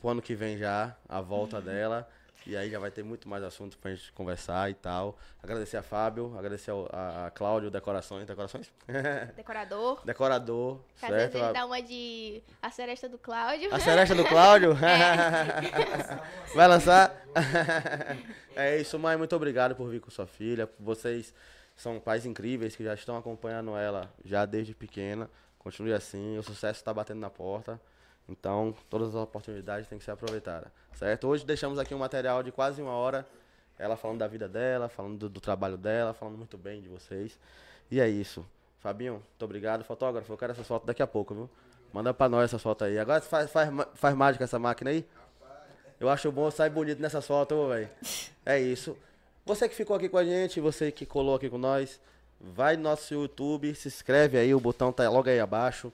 Speaker 2: Pro ano que vem já, a volta dela. E aí já vai ter muito mais assunto pra gente conversar e tal. Agradecer a Fábio, agradecer a, a Cláudio, Decorações. Decorações? [laughs]
Speaker 3: Decorador.
Speaker 2: Decorador,
Speaker 3: Às vezes
Speaker 2: certo?
Speaker 3: ele dá uma de a seresta do Cláudio.
Speaker 2: a seresta do Cláudio? [laughs] [laughs] Vai lançar? é isso, mãe. Muito obrigado por vir com sua filha. Vocês são pais incríveis que já estão acompanhando ela já desde pequena. Continue assim, o sucesso está batendo na porta. Então, todas as oportunidades têm que ser aproveitadas, certo? Hoje deixamos aqui um material de quase uma hora. Ela falando da vida dela, falando do, do trabalho dela, falando muito bem de vocês. E é isso. Fabinho, muito obrigado. Fotógrafo, eu quero essas fotos daqui a pouco, viu? Manda pra nós essas fotos aí. Agora faz, faz, faz mágica essa máquina aí? Eu acho bom, sai bonito nessas fotos, velho. É isso. Você que ficou aqui com a gente, você que colou aqui com nós, vai no nosso YouTube, se inscreve aí, o botão tá logo aí abaixo.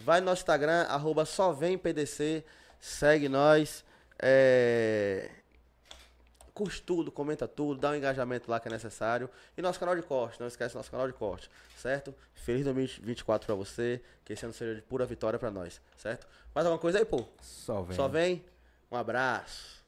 Speaker 2: Vai no nosso Instagram, arroba só vem PDC, segue nós. É... Curte tudo, comenta tudo, dá um engajamento lá que é necessário. E nosso canal de corte, não esquece nosso canal de corte, certo? Feliz 2024 pra você, que esse ano seja de pura vitória pra nós, certo? Mais alguma coisa aí, pô?
Speaker 5: Só vem.
Speaker 2: Só vem. Um abraço.